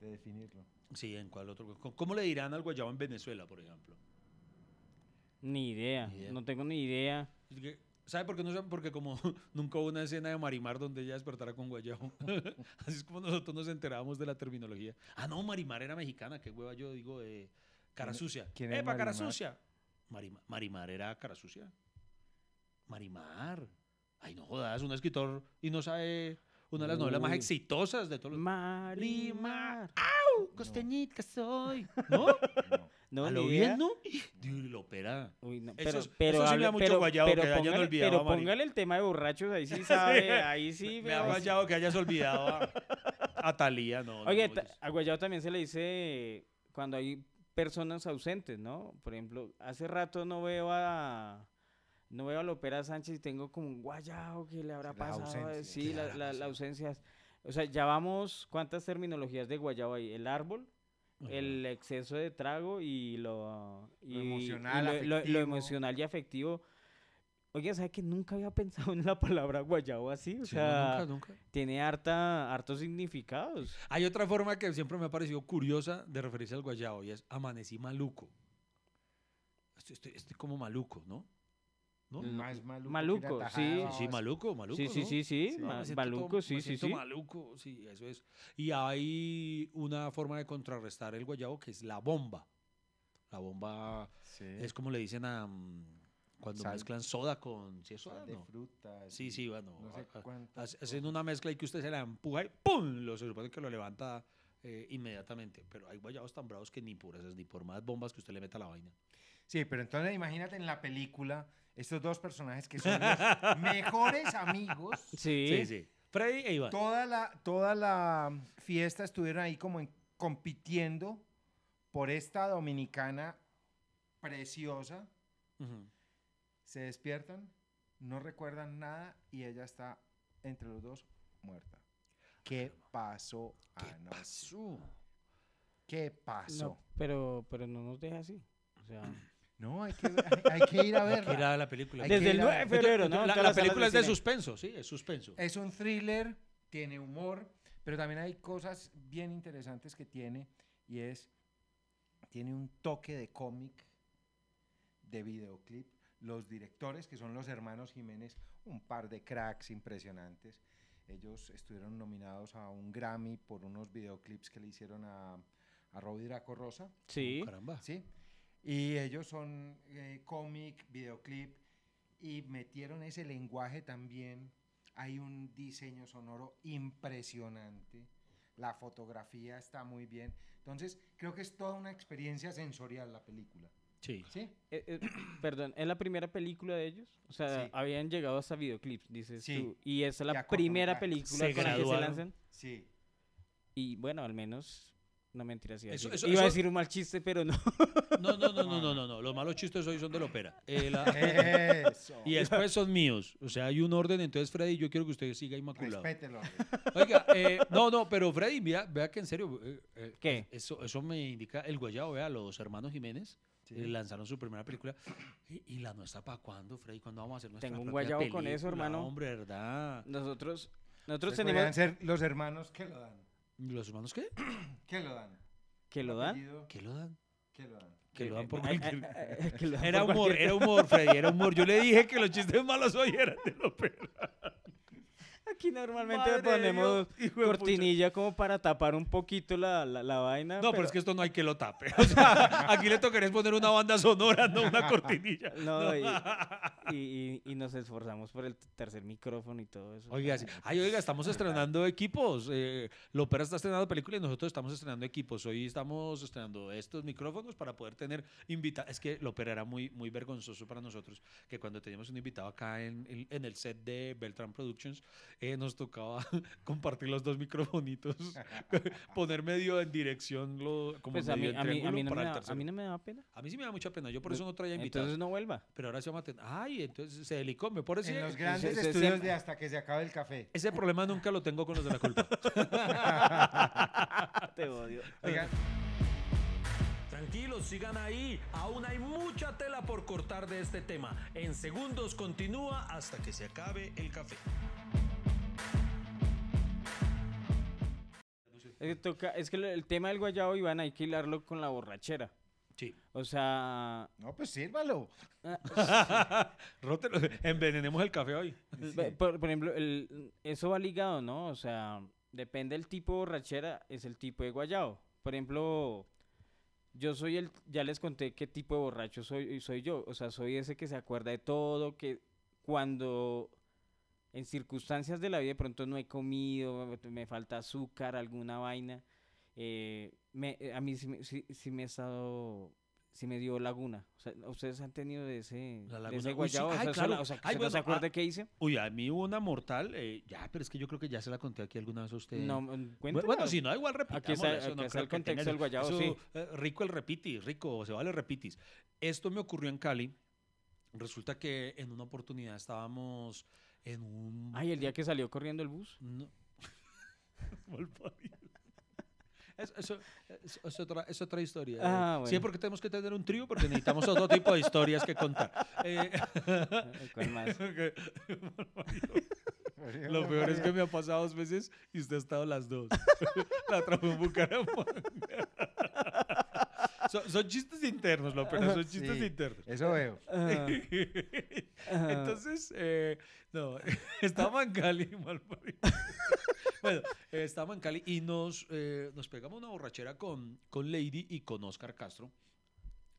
de definirlo. Sí, ¿en cuál otro? ¿Cómo- ¿Cómo le dirán al guayabo en Venezuela, por ejemplo? Ni idea, Ni idea. no tengo ni idea. ¿Sabe por qué no saben? Porque como nunca hubo una escena de Marimar donde ella despertara con guayabo. Así es como nosotros nos enterábamos de la terminología. Ah, no, Marimar era mexicana. Qué hueva yo digo, eh, cara ¿Quién- sucia. quién es ¡Epa, cara Marimar? sucia! Marima- Marimar era cara sucia. Marimar. Ay, no jodas, un escritor y no sabe una de las novelas más exitosas de todos los... Marimar. Costeñita soy. ¿No? No. No, ¿A lo bien, no? Dios, lo opera. Uy, no, Eso pero, es- pero, eso sí me da mucho pero- guayabo pero que hayan póngale, olvidado pero póngale el tema de borrachos, ahí sí sabe, ahí sí Me ha veo. guayado que hayas olvidado a, a Talía, no. no, Oye, no, a guayabo también se le dice cuando hay personas ausentes, ¿no? Por ejemplo, hace rato no veo a no veo a Lopera Sánchez y tengo como un guayabo que le habrá Sí, las pasado. ausencias. Sí, ¿Qué la, la- la pasado? ausencia. O sea, ya vamos, ¿cuántas terminologías de guayabo hay? El árbol, el exceso de trago y lo, y- y emocional, lo- lo- lo emocional y afectivo. Oye, ¿sabes que nunca había pensado en la palabra guayabo así? O Sí, no, sea, nunca, nunca. tiene harta, hartos significados. Hay otra forma que siempre me ha parecido curiosa de referirse al guayabo y es amanecí maluco. Estoy, estoy- estoy como maluco, ¿no? ¿No? Más maluco. Maluco, sí. Sí, sí, maluco, maluco. Sí, sí, ¿no? sí, sí, ma- maluco, todo- sí, sí, sí. maluco, sí, eso es. Y hay una forma de contrarrestar el guayabo que es la bomba. La bomba Sí. es como le dicen a mm, cuando Sal- mezclan soda con... ¿Sí es soda? De No. frutas. Sí, sí, bueno. No sé hacen una mezcla y que usted se la empuja y ¡pum! Lo, se supone que lo levanta eh, inmediatamente. Pero hay guayabos tan bravos que ni por esas, ni por más bombas que usted le meta a la vaina. Sí, pero entonces imagínate en la película estos dos personajes que son los mejores amigos. Sí. Sí, sí. Freddy e Iván. Toda la, toda la fiesta estuvieron ahí como en- compitiendo por esta dominicana preciosa. Se despiertan, no recuerdan nada y ella está entre los dos muerta. ¿Qué pasó ¿Qué anoche? pasó? ¿Qué pasó? No, pero, pero no nos deja así. O sea, No, hay que, hay, hay que ir a Hay que ir verla. a la película. Hay desde el ir a 9 de febrero, ¿no? La, película es de cine. suspenso, sí, es suspenso. Es un thriller, tiene humor, pero también hay cosas bien interesantes que tiene y es, tiene un toque de cómic, de videoclip. Los directores, que son los hermanos Jiménez, un par de cracks impresionantes. Ellos estuvieron nominados a un Grammy por unos videoclips que le hicieron a, a Robbie Draco Rosa. Sí. Caramba. ¿sí? Y ellos son eh, cómic, videoclip, y metieron ese lenguaje también. Hay un diseño sonoro impresionante. la fotografía está muy bien. Entonces, creo que es toda una experiencia sensorial la película. Sí. ¿Sí? Eh, eh, perdón, ¿es la primera película de ellos? O sea, Sí. habían llegado hasta videoclips, dices Sí. tú. Y esa es Ya la primera película Se con la que se lanzan. Sí. Y bueno, al menos, no mentiras. Iba, a, Eso- decir, eso- iba a decir un mal chiste, pero no. No, no, no, no, no, no, no. Los malos chistes hoy son de la ópera. Eh, la- Eso. y después son míos. O sea, hay un orden. Entonces, Freddy, yo quiero que usted siga inmaculado. Respételo. Oiga, eh, no, no, pero Freddy, vea, vea que en serio. eh, eh, ¿Qué? Eso, eso me indica el guayabo, vea, los hermanos Jiménez. Sí. lanzaron su primera película. ¿Y, y la nuestra para cuándo, Freddy? ¿Cuándo vamos a hacer nuestra Tengo un guayabo con eso, hermano. Hombre, ¿verdad? Nosotros, nosotros tenemos ser los hermanos que lo dan. ¿Los hermanos qué? ¿Qué lo dan? que lo dan. ¿Qué lo dan? ¿Qué lo dan? Que lo dan por cualquier- que lo Era humor, era humor, Freddy, era humor. Yo le dije que los chistes malos hoy eran de la ópera. Aquí normalmente Madre ponemos Dios, cortinilla como para tapar un poquito la, la, la vaina. No, pero es que esto no hay que lo tape. O sea, aquí le tocaría poner una banda sonora, no una cortinilla. No, y, y, y- y nos esforzamos por el tercer micrófono y todo eso. Oiga, sí. Ay, oiga, estamos estrenando equipos. Eh, Lopera está estrenando películas y nosotros estamos estrenando equipos. Hoy estamos estrenando estos micrófonos para poder tener invitados. Es que Lopera era muy, muy vergonzoso para nosotros que cuando teníamos un invitado acá en, en el set de Beltran Productions, eh, nos tocaba compartir los dos microfonitos, poner medio en dirección, lo, como Pues a mí, medio en a, mí, a, mí no para me el da, a mí no me da pena. A mí sí me da mucha pena, yo por eso no traía invitados. Entonces no vuelva. Pero ahora se vamos a tener. Ay, entonces se delicó. Me parece. En los grandes estudios de hasta que se acabe el café. Ese problema nunca lo tengo con los de la culpa. Te odio. Oigan, Tranquilos, sigan ahí. Aún hay mucha tela por cortar de este tema. En segundos continúa hasta que se acabe el café. Es que, toca, es que el- tema del guayabo, Iván, hay que hilarlo con la borrachera. Sí. O sea, no, pues sírvalo. Rótelo. Envenenemos el café hoy. Por, por ejemplo, el, eso va ligado, ¿no? O sea, depende del tipo de borrachera, es el tipo de guayabo. Por ejemplo, yo soy el, ya les conté qué tipo de borracho soy, soy yo. O sea, soy ese que se acuerda de todo, que cuando en circunstancias de la vida de pronto no he comido, me- falta azúcar, alguna vaina, eh, me- eh, a mí sí, me- sí- sí me he estado... Sí me dio laguna. O sea, ¿ustedes han tenido de ese, La de laguna. ese Uy, sí. guayabo? O Ay, sea, eso claro. la- o sea, Ay, se no se bueno, acuerda ah, qué hice. Uy, a mí hubo una mortal. eh, ya, pero es que yo creo que ya se la conté aquí alguna vez a usted. No, cuéntela. Bueno, si no, igual repitamos. Aquí está- aquí está el contexto del guayabo, sí. rico el repitis, rico, se vale repitis. Esto me ocurrió en Cali. Resulta que en una oportunidad estábamos en un... Ay, el día que salió corriendo el bus. No. Es, eso, es, es otra, es otra historia. Ah, Sí, porque tenemos que tener un trío porque necesitamos otro tipo de historias que contar. Eh, ¿Cuál más? Lo peor es que me ha pasado dos veces y usted ha estado las dos. La trajo en Bucaramanga. Son, son chistes internos, lo peor, son chistes Sí, internos. Eso veo. Entonces, eh, no, estaba en Cali, mal parido. Bueno, eh, estaba en Cali y nos, eh, nos pegamos una borrachera con, con Lady y con Oscar Castro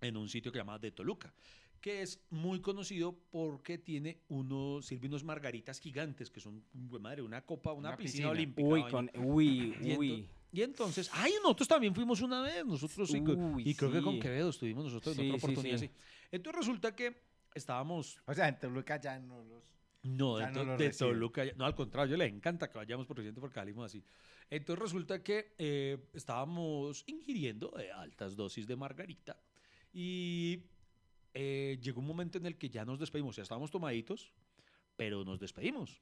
en un sitio que se llama De Toluca, que es muy conocido porque tiene unos, sirve unos margaritas gigantes, que son, madre, una copa, una, Una piscina, piscina. olímpica. uy, con, uy, uy. Y entonces, ay, nosotros también fuimos una vez, nosotros sí, Uy, y creo que con sí. Quevedo estuvimos nosotros en Sí, otra sí, oportunidad, sí. sí. Entonces resulta que estábamos O sea, en Toluca ya no los... no, de, no de. Toluca. ya- No, al contrario, le encanta que vayamos por ciento porque salimos así. Entonces resulta que eh, estábamos ingiriendo eh, altas dosis de margarita y eh, llegó un momento en el que ya nos despedimos. Ya estábamos tomaditos, pero nos despedimos.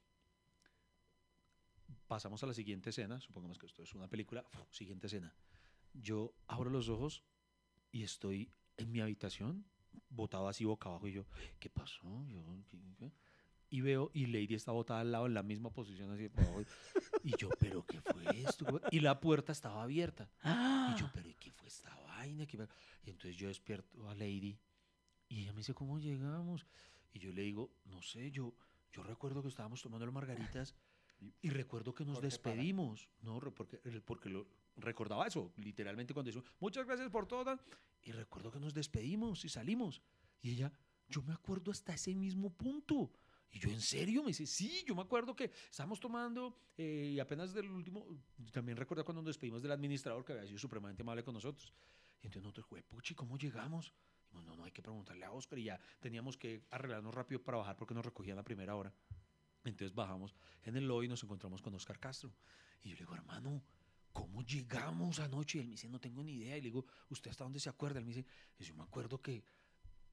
Pasamos a la siguiente escena. Supongamos que esto es una película. Uf, siguiente escena. Yo abro los ojos y estoy en mi habitación, botado así boca abajo. Y yo, ¿qué pasó? Yo, ¿qué- qué? y veo y Lady está botada al lado en la misma posición así por abajo. y yo pero qué fue esto y la puerta estaba abierta y yo pero ¿y qué fue esta vaina ¿Qué fue?". y entonces yo despierto a Lady y ella me dice cómo llegamos y yo le digo no sé yo yo recuerdo que estábamos tomando las margaritas y recuerdo que nos despedimos no porque porque lo recordaba eso literalmente cuando dijo muchas gracias por todo tal", y recuerdo que nos despedimos y salimos y ella yo me acuerdo hasta ese mismo punto Y yo, ¿en serio? Me dice, sí, yo me acuerdo que estábamos tomando eh, y apenas del último, también recuerdo cuando nos despedimos del administrador que había sido supremamente amable con nosotros. Y entonces nosotros, güey, puchi, ¿cómo llegamos? Y no, no, no, hay que preguntarle a Oscar y ya teníamos que arreglarnos rápido para bajar porque nos recogían a primera hora. Entonces bajamos en el lobby y nos encontramos con Oscar Castro. Y yo le digo, hermano, ¿cómo llegamos anoche? Y él me dice, no tengo ni idea. Y le digo, ¿usted hasta dónde se acuerda? Él me dice, yo me acuerdo que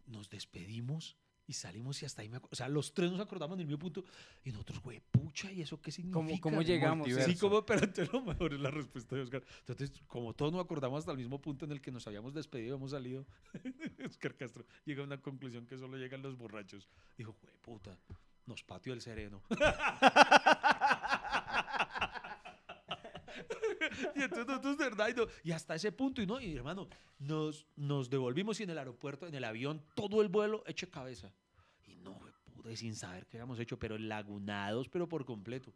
nos despedimos y salimos y hasta ahí me acuerdo. O sea, los tres nos acordamos del mismo punto. Y nosotros, güey, pucha, ¿y eso qué significa? ¿Cómo, cómo llegamos? Multiverso. Sí, como, pero entonces lo mejor es la respuesta de Oscar. Entonces, como todos nos acordamos hasta el mismo punto en el que nos habíamos despedido y hemos salido, Oscar Castro llega a una conclusión que solo llegan los borrachos. Dijo, güey, puta, nos pateó el sereno. y entonces nosotros, de verdad, y, no- y hasta ese punto, y no, y hermano, nos, nos devolvimos y en el aeropuerto, en el avión, todo el vuelo eche cabeza. Y no, y sin saber qué habíamos hecho, pero lagunados, pero por completo.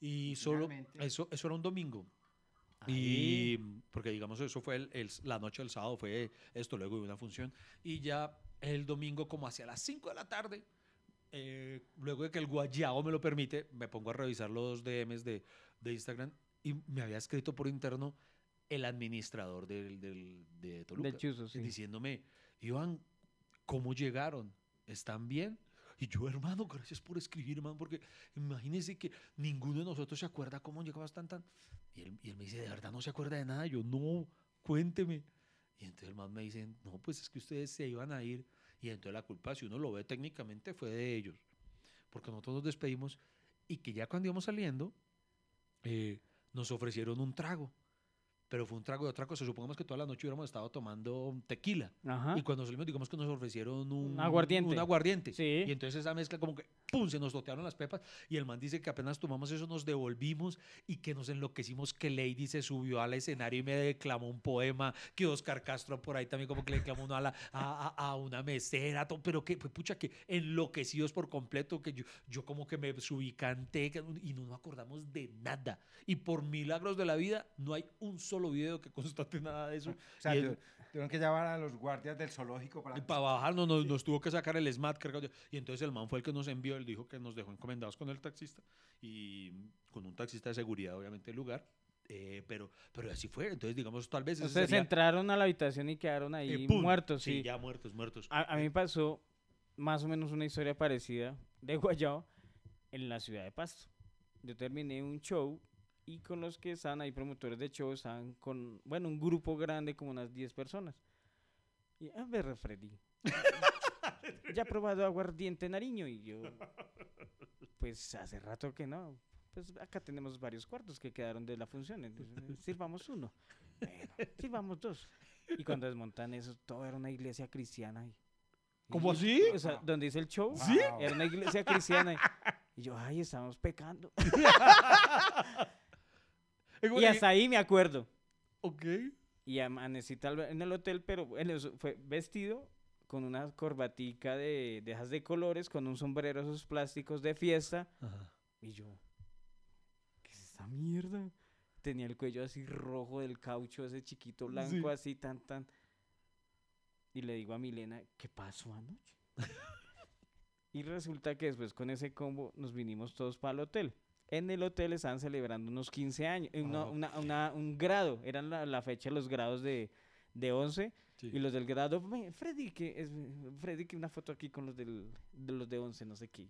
Y solo, eso, eso era un domingo. Y porque digamos, eso fue el- el- la noche del sábado, fue esto, luego de una función. Y ya el domingo, como hacia las 5 de la tarde, eh, luego de que el guayao me lo permite, me pongo a revisar los DMs de, de Instagram y me había escrito por interno el administrador del, del, de Toluca. Del Chuzo, sí. Diciéndome, Iván, ¿cómo llegaron? ¿Están bien? Y yo, hermano, gracias por escribir, hermano, porque imagínense que ninguno de nosotros se acuerda cómo llegabas tan tan. Y él, y él me dice, ¿de verdad no se acuerda de nada? Yo, no, cuénteme. Y entonces el man me dice, no, pues es que ustedes se iban a ir. Y entonces la culpa, si uno lo ve técnicamente, fue de ellos. Porque nosotros nos despedimos y que ya cuando íbamos saliendo, eh, nos ofrecieron un trago. Pero fue un trago de otra cosa. Supongamos que toda la noche hubiéramos estado tomando tequila. Ajá. Y cuando salimos, digamos que nos ofrecieron un, aguardiente. Un aguardiente. Sí. Y entonces esa mezcla como que, ¡pum!, se nos totearon las pepas. Y el man dice que apenas tomamos eso, nos devolvimos y que nos enloquecimos, que Lady se subió al escenario y me declamó un poema, que Oscar Castro por ahí también como que le declamó uno a, la- a, a- a una mesera, to- pero que, pues, pucha, que enloquecidos por completo, que yo, yo como que me subí, canté y no nos acordamos de nada. Y por milagros de la vida, no hay un solo video que constate nada de eso. O sea, Y tu- tuvieron que llevar a los guardias del zoológico para... y para bajarnos nos, nos tuvo que sacar el SMAT. que- Y entonces el man fue el que nos envió, él dijo que nos dejó encomendados con el taxista y con un taxista de seguridad, obviamente, el lugar. eh, pero, pero así fue. Entonces, digamos, tal vez... Ustedes sería, entraron a la habitación y quedaron eh, ahí ¡pum! muertos, sí. ya muertos, muertos. A, a mí me pasó más o menos una historia parecida de Guayao en la ciudad de Pasto. Yo terminé un show y con los que estaban ahí promotores de show estaban con, bueno, un grupo grande como unas 10 personas. Y a ver, Freddy. ya he probado aguardiente Nariño y yo, pues hace rato que no. Pues acá tenemos varios cuartos que quedaron de la función. entonces, eh, sirvamos uno. Bueno, sirvamos dos. Y cuando desmontan eso, todo era una iglesia cristiana. Y, ¿Cómo y- así? O sea, donde dice el show, ¿Sí? era una iglesia cristiana. Y, y yo, ay, estamos pecando. Y hasta ahí me acuerdo. Ok. Y amanecí tal vez en el hotel, pero eso fue vestido con una corbatica de, de esas de colores, con un sombrero esos plásticos de fiesta. Ajá. Y yo, ¿qué es esta mierda? Tenía el cuello así rojo del caucho, ese chiquito blanco, Sí. así tan, tan. Y le digo a Milena, ¿qué pasó anoche? y resulta que después con ese combo nos vinimos todos para el hotel. En el hotel estaban celebrando unos 15 años, eh, una- Ah, una- una- un grado, eran la, la fecha los grados de, de 11. Sí. Y los del grado, "Ve, Freddy, que es Freddy, que una foto aquí con los del, de los de 11, no sé qué.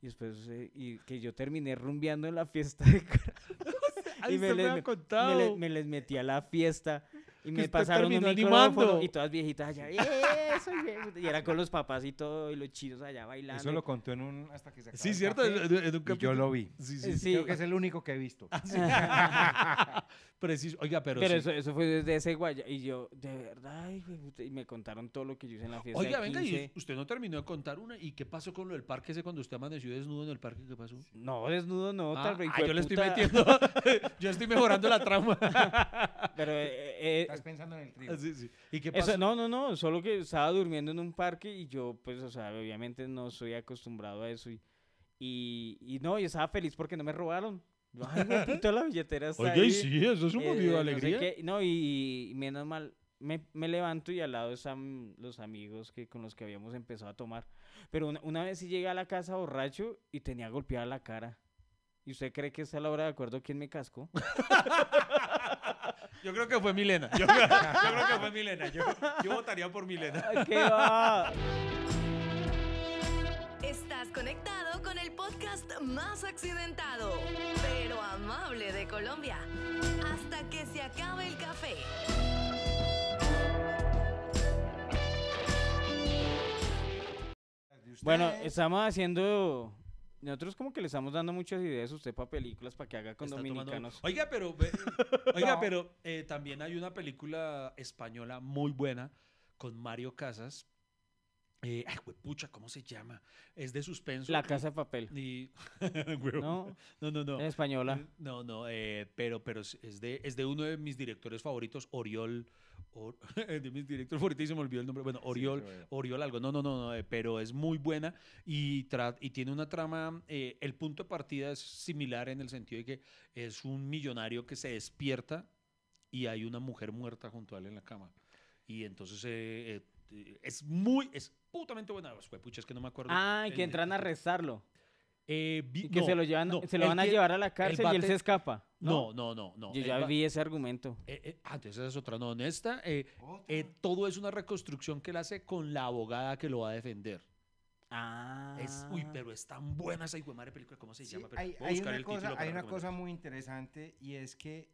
Y después, eh, y que yo terminé rumbeando en la fiesta de y me les, me- me le- me les metí a la fiesta y me pasaron un micrófono animando. y todas viejitas allá, y era con los papás y todo, y los chinos allá bailando. Eso lo contó en un... hasta que se acabó Sí, el cierto. café, en- en un y yo lo vi. Sí, Eh, sí. sí. Creo que es el único que he visto. Preciso. Oiga, pero, Pero sí. eso, eso fue desde ese guaya. Y yo, de verdad, ay, güey, puta", y me contaron todo lo que yo hice en la fiesta. de Oiga, venga, y 15. usted no terminó de contar una. ¿Y qué pasó con lo del parque ese cuando usted amaneció desnudo en el parque? ¿Qué pasó? No, desnudo no, Ah, tal vez. ah, yo le estoy metiendo. yo estoy mejorando la trama. Pero, eh, eh, Estás pensando en el trío. Sí, sí. ¿Y qué Eso, pasó? no, no, no, solo que estaba durmiendo en un parque y yo, pues, o sea, obviamente no soy acostumbrado a eso y, y, y no, yo estaba feliz porque no me robaron. Yo, Ay, puta, la billetera está Oiga, ahí. sí, eso es un eh, motivo de no sé alegría. qué. No, y, y menos mal, me, me levanto y al lado están los amigos que, con los que habíamos empezado a tomar. Pero una, una vez sí llegué a la casa borracho y tenía golpeada la cara. ¿Y usted cree que está a la hora de acuerdo quién me cascó? Yo creo que fue Milena. Yo, yo creo que fue Milena. Yo, yo votaría por Milena. ¿Qué va? Estás conectado con el podcast más accidentado, pero amable de Colombia. Hasta que se acabe el café. Bueno, estamos haciendo... Nosotros como que le estamos dando muchas ideas a usted para películas, para que haga con Está tomando- dominicanos. Oiga, pero, oiga, No. pero eh, también hay una película española muy buena con Mario Casas. Eh, ay, pucha, ¿cómo se llama? Es de suspenso. La Casa de Papel. Y... No, no, no, no. es española. Eh, No, no, eh, pero, pero es de, es de uno de mis directores favoritos, Oriol. Or- de mis directores favoritos y se me olvidó el nombre. Bueno, Oriol, bueno. Oriol algo. No, no, no, no, eh, pero es muy buena y, tra- y tiene una trama. eh, el punto de partida es similar en el sentido de que es un millonario que se despierta y hay una mujer muerta junto a él en la cama. Y entonces eh, eh, es muy, es putamente buena. Pucha, es que no me acuerdo. Ah, y el- que entran a rezarlo. eh, vi- Y que no, se lo llevan, no, se lo van a llevar a la cárcel y él se escapa. No, no, no, no. Yo ya va- vi ese argumento. eh, eh, ah, entonces esa es otra. No, en esta, eh, eh, todo es una reconstrucción que él hace con la abogada que lo va a defender. Ah. Es, uy, pero es tan buena esa hijo de madre película, ¿cómo se Sí, llama? Pero hay, hay buscar una el cosa, hay una cosa muy interesante y es que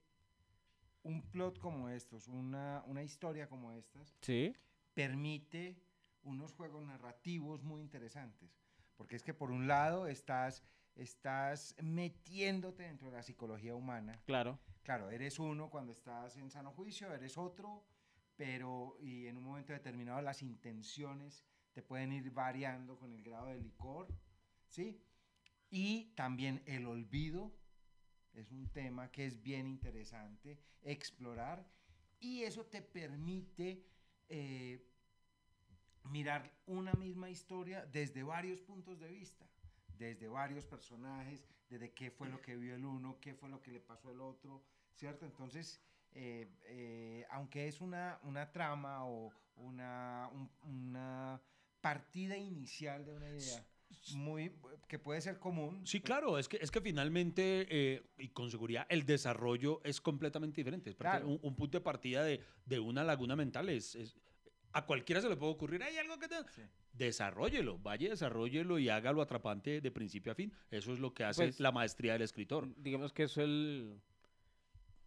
un plot como estos, una, una historia como estas, Sí. Permite unos juegos narrativos muy interesantes. Porque es que por un lado estás, estás metiéndote dentro de la psicología humana. Claro. Claro, eres uno cuando estás en sano juicio, eres otro, pero y en un momento determinado las intenciones te pueden ir variando con el grado de licor, ¿sí? Y también el olvido es un tema que es bien interesante explorar y eso te permite eh, mirar una misma historia desde varios puntos de vista, desde varios personajes, desde qué fue lo que vio el uno, qué fue lo que le pasó al otro, ¿cierto? Entonces, eh, eh, aunque es una, una trama o una, un- una partida inicial de una idea muy que puede ser común. Sí, claro, es que, es que finalmente, eh, y con seguridad, el desarrollo es completamente diferente. Claro. un, un punto de partida de, de una laguna mental es, es- A cualquiera se le puede ocurrir, hay algo que te... Sí. Desarrollelo, vaya, desarrollelo y hágalo atrapante de principio a fin. Eso es lo que hace Pues, la maestría del escritor. Digamos que eso el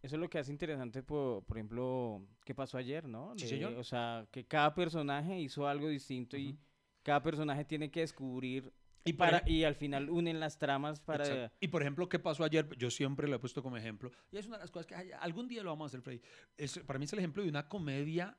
eso es lo que hace interesante por, por ejemplo, qué pasó ayer, ¿no? Sí, De- señor. O sea, que cada personaje hizo algo distinto y Ujú. Cada personaje tiene que descubrir Y para y al final unen las tramas para Exacto. Y por ejemplo, ¿qué pasó ayer? Yo siempre lo he puesto como ejemplo. Y es una de las cosas que algún día lo vamos a hacer, Freddy. Es, para mí es el ejemplo de una comedia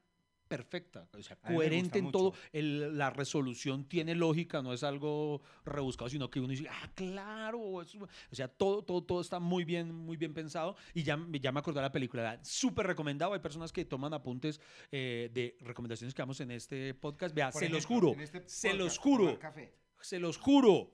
perfecta, o sea, coherente en todo. El- la resolución tiene lógica, no es algo rebuscado, sino que uno dice, ah, claro. eso-". o sea, todo, todo, todo está muy bien, muy bien pensado. Y ya, me- ya me acordé de la película, súper recomendado. Hay personas que toman apuntes eh, de recomendaciones que damos en este podcast. Vea, por se los juro, se los juro. Se los juro.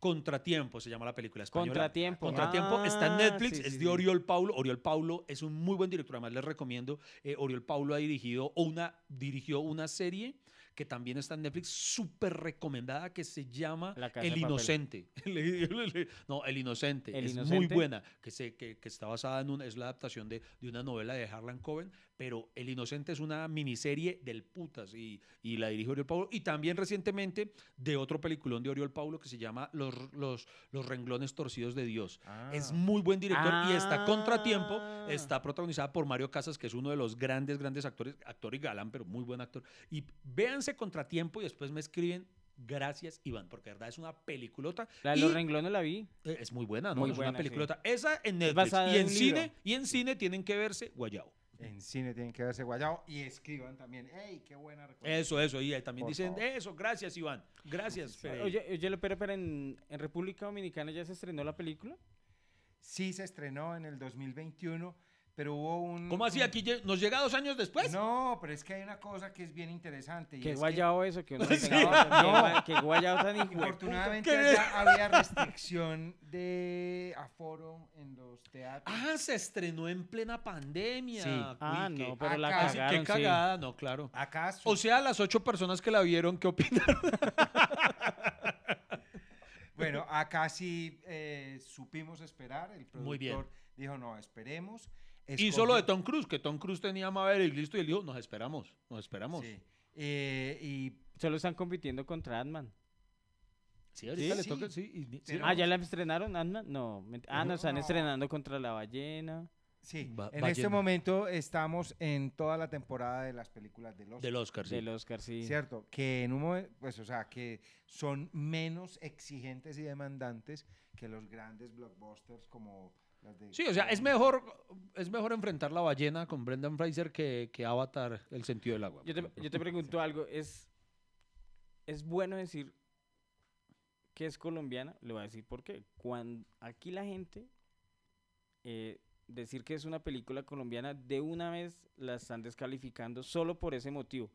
Contratiempo se llama la película española. Contratiempo. Contratiempo está en Ah, Netflix, sí, es de sí. Oriol Paulo. Oriol Paulo es un muy buen director, además les recomiendo. eh, Oriol Paulo ha dirigido una, dirigió una serie que también está en Netflix, súper recomendada, que se llama El. Inocente. No, El Inocente. El es muy buena, que, se, que, que está basada en una, es la adaptación de, de una novela de Harlan Coben, pero El Inocente es una miniserie del putas y, y la dirige Oriol Paulo. Y también recientemente de otro peliculón de Oriol Paulo que se llama Los, los, los renglones torcidos de Dios. Es Ah. muy buen director y está Contratiempo. Ah. Está protagonizada por Mario Casas, que es uno de los grandes, grandes actores, actor y galán, pero muy buen actor. Y véanse Contratiempo y después me escriben. Gracias, Iván, porque de verdad es una peliculota. La de los renglones la vi. eh, es muy buena, ¿no? Muy es buena, una sí. peliculota. Esa en Netflix. Y en cine, libro. y en cine tienen que verse Guayao. En cine tienen que verse guayao y escriban también. ¡Ey, qué buena recomendación! Eso, eso. Y también Por dicen favor. eso. Gracias, Iván. Gracias. Fede. Oye, oye, pero, pero en, en República Dominicana ya se estrenó la película. Sí se estrenó en el 2021, pero hubo un... ¿Cómo así? ¿Aquí nos llega dos años después? No, pero es que hay una cosa que es bien interesante. y Qué es que eso, que uno Sí. No. gua- qué guayabo tan. Afortunadamente ¿Qué? allá había restricción de aforo en los teatros. Ah, se estrenó en plena pandemia. Sí. Ah, Uy, no, pero la acá- sí, cagaron, Qué sí. cagada, no, claro. Acá su- O sea, las ocho personas que la vieron, ¿qué opinan? Bueno, acá sí eh, supimos esperar. El productor Muy bien. dijo, no, esperemos. Y solo de Tom Cruise, que Tom Cruise tenía Maverick listo y él dijo, nos esperamos, nos esperamos. Sí. Eh, y Solo están compitiendo contra Ant-Man. Sí, ahorita Sí, le sí. toca, sí. y- sí. Pero- Ah, ¿ya la estrenaron Ant-Man? No. Ah, no, están No. estrenando contra la ballena. sí, Ba- en este momento estamos en toda la temporada de las películas de los Del Oscar, sí. Del Oscar, sí. Cierto, que en un momento, pues, o sea, que son menos exigentes y demandantes que los grandes blockbusters como. Sí, o sea, es mejor, es mejor enfrentar la ballena con Brendan Fraser que, que Avatar, el sentido del agua. Yo te, yo te pregunto algo, ¿es, ¿es bueno decir que es colombiana? Le voy a decir por qué. Cuando aquí la gente, eh, decir que es una película colombiana, de una vez la están descalificando solo por ese motivo.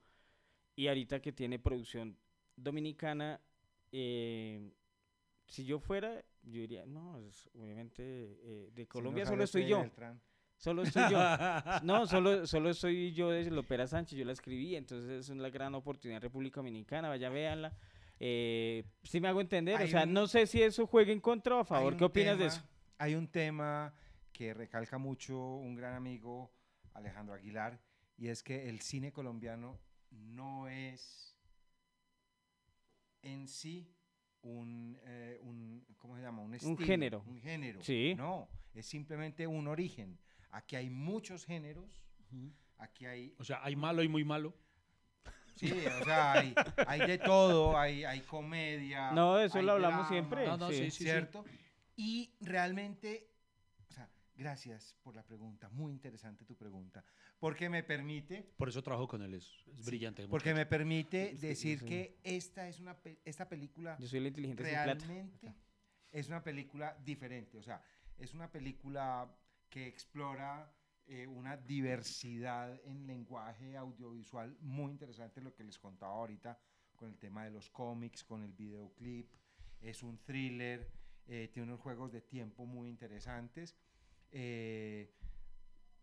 Y ahorita que tiene producción dominicana, eh, si yo fuera, yo diría, no, es obviamente eh, de Si Colombia no solo estoy yo. Beltrán. Solo estoy yo. No, solo, solo soy yo de Lopera Sánchez, yo la escribí, entonces es una gran oportunidad en República Dominicana, vaya, véanla. Eh, si me hago entender, o sea, un- no sé si eso juega en contra o a favor, ¿qué opinas de eso? Hay un tema que recalca mucho un gran amigo, Alejandro Aguilar, y es que el cine colombiano no es en sí un, eh, un ¿cómo se llama? Un, estilo, género. Un género. Sí. No, es simplemente un origen. Aquí hay muchos géneros, aquí hay O sea, hay malo y muy malo. Sí, o sea, hay, hay de todo, hay, hay comedia. No, de eso lo hablamos drama, siempre. No, no, sí, sí, sí. ¿Cierto? Y realmente, o sea, gracias por la pregunta, muy interesante tu pregunta, porque me permite, Por eso trabajo con él, es, es Sí, brillante. porque muchacho. me permite Es que decir yo soy- que esta es una, pe- esta película Yo soy la inteligente realmente es una película diferente, o sea, es una película que explora eh, una diversidad en lenguaje audiovisual muy interesante, lo que les contaba ahorita con el tema de los cómics, con el videoclip, es un thriller, eh, tiene unos juegos de tiempo muy interesantes. eh,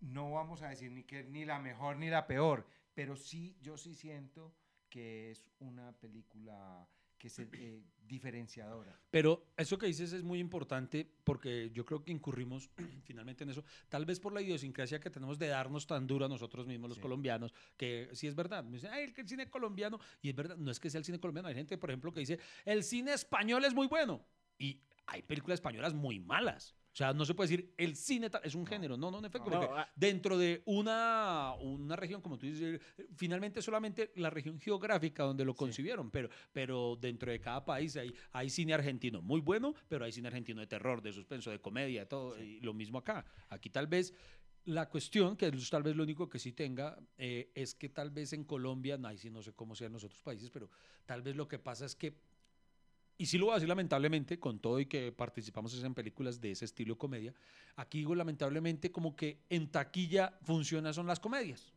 no vamos a decir ni que ni la mejor ni la peor, pero sí, yo sí siento que es una película que es eh, diferenciadora. Pero eso que dices es muy importante porque yo creo que incurrimos finalmente en eso, tal vez por la idiosincrasia que tenemos de darnos tan duro a nosotros mismos los Sí. colombianos, que sí es verdad, me dicen, ay, el cine colombiano, y es verdad, no es que sea el cine colombiano, hay gente, por ejemplo, que dice, el cine español es muy bueno, y hay películas españolas muy malas. O sea, no se puede decir el cine es un género, no, no, en efecto, No. porque No, ah. dentro de una, una región, como tú dices, finalmente solamente la región geográfica donde lo concibieron, pero, pero dentro de cada país hay, hay cine argentino muy bueno, pero hay cine argentino de terror, de suspenso, de comedia, de todo, y lo mismo acá. Aquí tal vez la cuestión, que es tal vez lo único que sí tenga, eh, es que tal vez en Colombia, no, ahí sí no sé cómo sea en los otros países, pero tal vez lo que pasa es que y sí lo voy a decir lamentablemente, con todo y que participamos en películas de ese estilo comedia, aquí digo lamentablemente como que en taquilla funciona son las comedias.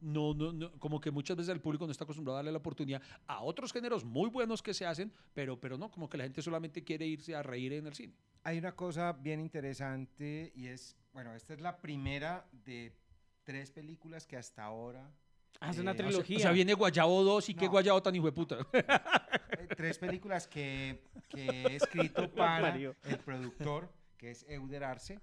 No, no, no, como que muchas veces el público no está acostumbrado a darle la oportunidad a otros géneros muy buenos que se hacen, pero, pero no, como que la gente solamente quiere irse a reír en el cine. Hay una cosa bien interesante y es, bueno, esta es la primera de tres películas que hasta ahora, Una Eh, o sea- O sea- trilogía. O sea, viene Guayabo 2 y qué No. Guayabo tan hijo de puta. eh, tres películas que, que he escrito para el productor, que es Euder Arce,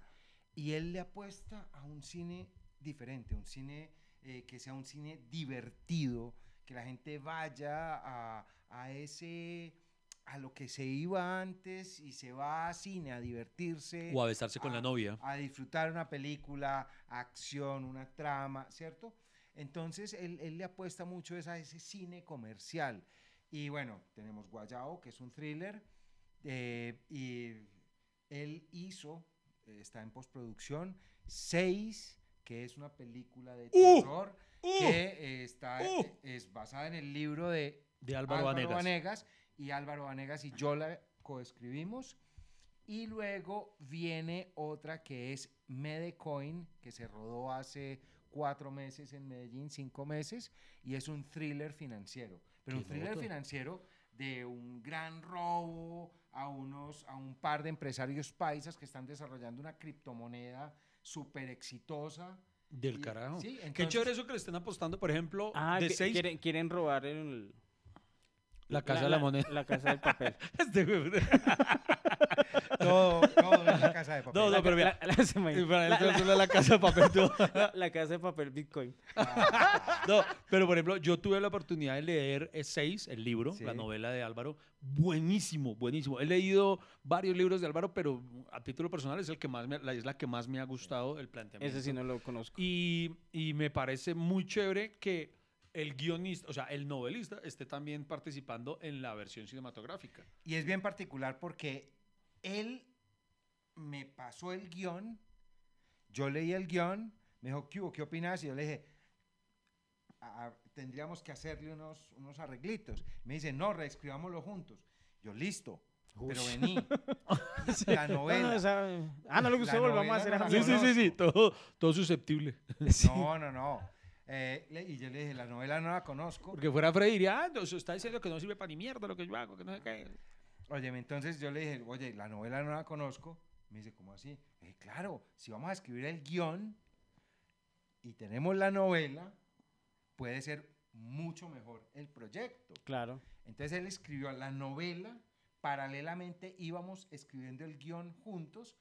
y él le apuesta a un cine diferente, un cine eh, que sea un cine divertido, que la gente vaya a, a ese a lo que se iba antes y se va a cine a divertirse. O a besarse con la a- novia. A disfrutar una película, acción, una trama, ¿cierto? Entonces él, él le apuesta mucho a ese cine comercial. Y bueno, tenemos Guayao, que es un thriller, eh, y él hizo, eh, está en postproducción, Seis, que es una película de ¡Uh! terror, ¡Uh! que eh, está, ¡Uh! es basada en el libro de De Álvaro, Vanegas. Vanegas, y Álvaro Vanegas y yo la coescribimos Y luego viene otra que es Medecoin, que se rodó hace cuatro meses en Medellín, cinco meses, y es un thriller financiero. Pero un Qué thriller financiero de un gran robo a, unos, a un par de empresarios paisas que están desarrollando una criptomoneda súper exitosa. Del Y- carajo. sí, Qué entonces- chévere eso que le estén apostando, por ejemplo, Ah, de que- seis. quieren, quieren robar el, La casa de la moneda. La casa del papel. Este güey. Todo, todo en la casa de papel. No, no, La- pero mira, la- casa de papel. tú. la- la casa de papel Bitcoin. No, pero por ejemplo, yo tuve la oportunidad de leer eh, Seis, el libro, Sí. la novela de Álvaro. Buenísimo, buenísimo. He leído varios libros de Álvaro, pero a título personal es, el que más me- la, es la que más me ha gustado el planteamiento. Ese sí no lo conozco. Y, y me parece muy chévere que el guionista, o sea, el novelista, esté también participando en la versión cinematográfica. Y es bien particular porque él me pasó el guion, yo leí el guion, me dijo, ¿qué, opinas? Y yo le dije, "Ah, ah, tendríamos que hacerle unos, unos arreglitos. Me dice, no, reescribámoslo juntos. Yo, listo, pero vení. La No, no, novela. esa- ah, no le gustó, La volvamos a hacer no. Sí, sí, sí, sí, todo, todo susceptible. No, no, no. Eh, le- y yo le dije, la novela no la conozco. Porque fuera Freddy diría, ah, entonces está diciendo que no sirve para ni mierda lo que yo hago, que no sé qué. Oye, entonces yo le dije, oye, la novela no la conozco. Me dice, ¿cómo así? Le dije, claro, si vamos a escribir el guion y tenemos la novela, puede ser mucho mejor el proyecto. Claro. Entonces él escribió la novela, paralelamente íbamos escribiendo el guion juntos,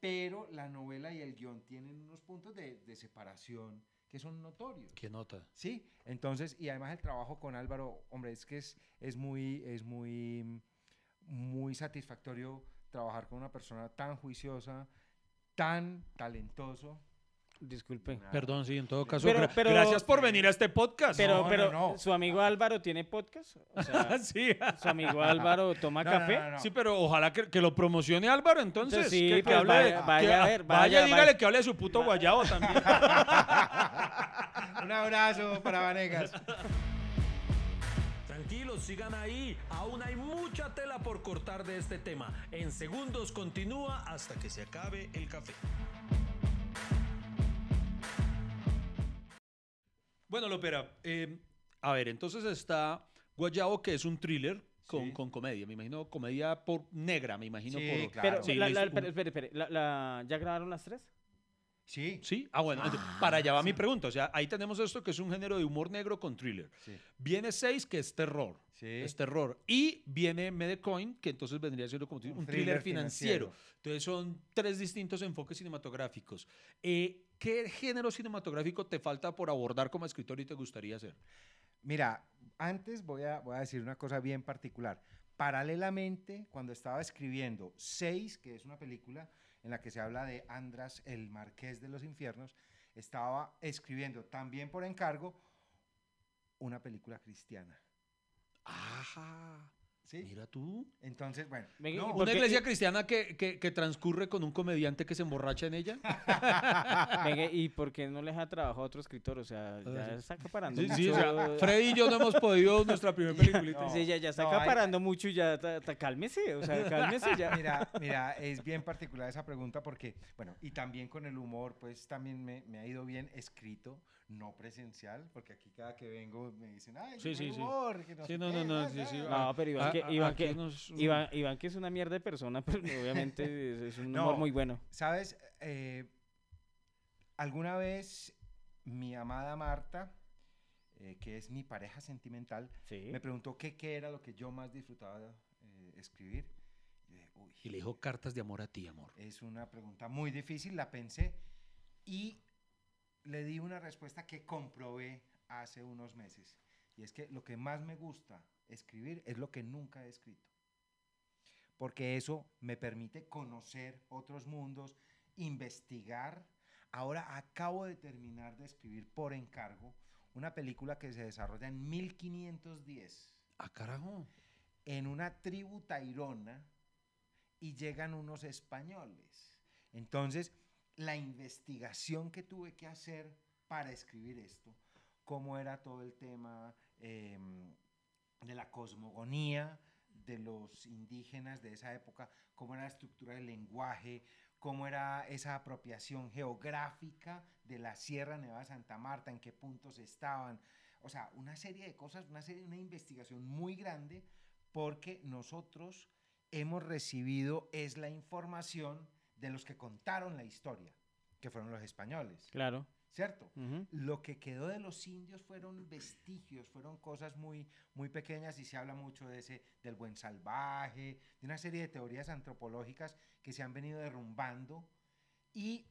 pero la novela y el guion tienen unos puntos de, de separación que son notorios. ¿Qué nota? Sí, entonces, y además el trabajo con Álvaro, hombre, es que es, es muy, es muy, muy satisfactorio trabajar con una persona tan juiciosa, tan talentoso. Disculpe. Perdón, sí, en todo caso. Pero- gra- pero- gracias por venir a este podcast. Pero, No, pero, no, no. ¿su amigo Álvaro tiene podcast? O sea, sí, ¿su amigo Álvaro toma café? no, no. sí, pero ojalá que, que lo promocione Álvaro, entonces. Entonces, sí, que, que pues hable, vaya- que- vaya a ver, vaya, vaya- dígale vaya. que hable de su puto guayabo también. Un abrazo para Vanegas. Sigan ahí. Aún hay mucha tela por cortar de este tema. En segundos continúa hasta que se acabe el café. bueno, Lopera, eh, a ver, entonces está Guayabo, que es un thriller con, Sí. con comedia. Me imagino comedia por negra, me imagino. Sí, por, claro. Pero, Sí, la- la- espere, espere, espere, la- la- ¿ya grabaron las tres? Sí, Sí, ah, bueno, ent- para allá va mi pregunta. O sea, ahí tenemos esto que es un género de humor negro con thriller. sí, Viene 6, que es terror. sí. Es terror. Y viene Medecoin, que entonces vendría siendo como un, Un thriller, thriller financiero. financiero. Entonces son tres distintos enfoques cinematográficos. Eh, ¿Qué género cinematográfico te falta por abordar como escritor y te gustaría hacer? Mira, antes voy a, voy a decir una cosa bien particular. Paralelamente, cuando estaba escribiendo Seis, que es una película en la que se habla de Andras, el marqués de los infiernos, estaba escribiendo también por encargo una película cristiana. Ajá. ¿Sí? Mira tú. Entonces, bueno. Venga, no, ¿y por Una iglesia cristiana que, que- que transcurre con un comediante que se emborracha en ella. Venga, ¿y por qué no les ha trabajado a otro escritor? O sea, ya sí. está acaparando Sí, mucho. sí, o sea, Freddy y yo no hemos podido nuestra primera película. No. Sí, ya, ya está No, hay- acaparando mucho y ya, ta- ta- cálmese, o sea, cálmese ya. Mira, mira, es bien particular esa pregunta porque, bueno, y también con el humor, pues también me, me ha ido bien escrito, no presencial, porque aquí cada que vengo me dicen, ay, Sí, sí, humor, que no Sí, no, no, no, ah, sí, sí, ah". No, pero Iván, Ah, que, ah, Iván, aquí que, nos- Iván, Iván que es una mierda de persona, pero obviamente es, es un humor No. muy bueno. ¿Sabes? Eh, alguna vez mi amada Marta, eh, que es mi pareja sentimental, Sí. me preguntó qué, qué era lo que yo más disfrutaba eh, escribir. Y, dije, "Uy, Y le dijo cartas de amor a ti, amor. Es una pregunta muy difícil, la pensé y le di una respuesta que comprobé hace unos meses. Y es que lo que más me gusta escribir es lo que nunca he escrito. Porque eso me permite conocer otros mundos, investigar. Ahora acabo de terminar de escribir por encargo una película que se desarrolla en 1510 Ah, carajo. en una tribu tairona y llegan unos españoles. Entonces, la investigación que tuve que hacer para escribir esto, cómo era todo el tema em, de la cosmogonía de los indígenas de esa época, cómo era la estructura del lenguaje, cómo era esa apropiación geográfica de la Sierra Nevada de Santa Marta, en qué puntos estaban. O sea, una serie de cosas, una serie, una investigación muy grande, porque nosotros hemos recibido es la información de los que contaron la historia, que fueron los españoles. Claro. ¿Cierto? Lo que quedó de los indios fueron vestigios, fueron cosas muy, muy pequeñas y se habla mucho de ese, del buen salvaje, de una serie de teorías antropológicas que se han venido derrumbando. Y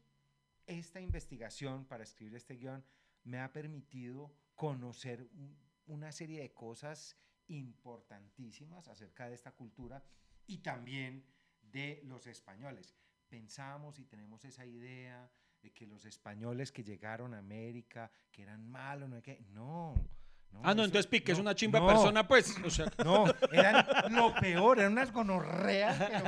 esta investigación para escribir este guion me ha permitido conocer un- una serie de cosas importantísimas acerca de esta cultura y también de los españoles. Pensábamos y tenemos esa idea de que los españoles que llegaron a América, que eran malos, no que... No. No, Ah, no, eso- entonces Pique es no, una chimba no, persona, pues. O sea, No, eran lo peor, eran unas gonorreas, pero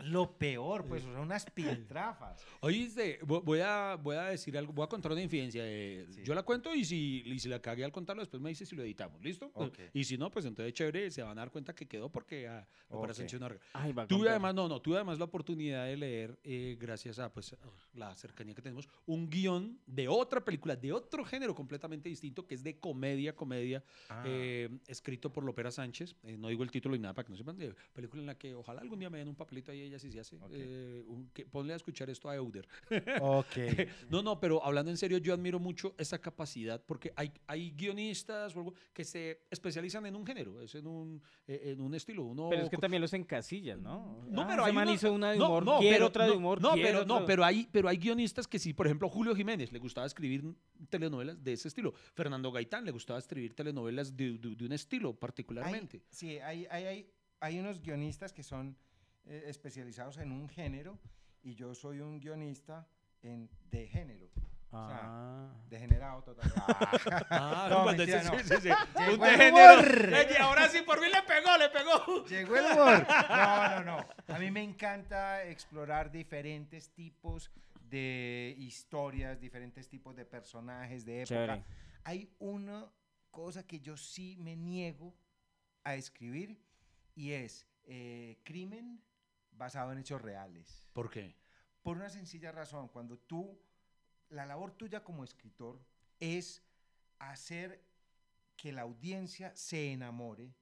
lo peor, pues, o sea, unas piltrafas. oíste, vo- voy a, voy a decir algo, voy a contar una infidencia. eh, Sí. Yo la cuento y si, y si la cagué al contarlo, después me dice si lo editamos, ¿listo? Ok. Y si no, pues entonces chévere, se van a dar cuenta que quedó porque ah, me parece Ok. Sancho Narga. Ay, va a Tuve además, no, no, tuve además la oportunidad de leer, eh, gracias a pues, la cercanía que tenemos, un guion de otra película, de otro género completamente distinto, que es de comedia, comedia, Ah. eh, escrito por Lopera Sánchez. eh, no digo el título ni nada para que no sepan, de película en la que ojalá algún día me den un papelito ahí, ella sí se hace. Eh, un- que, ponle a escuchar esto a Euder. Ok. No, no, pero hablando en serio, yo admiro mucho esa capacidad porque hay, hay guionistas o algo que se especializan en un género, es en un, eh, en un estilo. Uno Pero es que también los encasillan, ¿no? no, Ah, pero hay man una- hizo una de no, humor, no, pero- otra de humor, No, pero, no, pero hay, pero hay guionistas que sí, por ejemplo, Julio Jiménez le gustaba escribir telenovelas de ese estilo. Fernando Gaitán le gustaba escribir telenovelas de, de- de un estilo particularmente. Hay, sí, hay, hay, hay, unos guionistas que son eh, especializados en un género y yo soy un guionista en, de género. Ah. Degenerado total. Ah. Ah, No, cuando mentira, no. sí, sí, sí. Llegó Un y ahora sí, por fin le pegó, le pegó. Llegó el humor. No, no, no. A mí me encanta explorar diferentes tipos de historias, diferentes tipos de personajes de época. Chévere. Hay una cosa que yo sí me niego a escribir y es eh, crimen basado en hechos reales. ¿Por qué? Por una sencilla razón, cuando tú, la labor tuya como escritor es hacer que la audiencia se enamore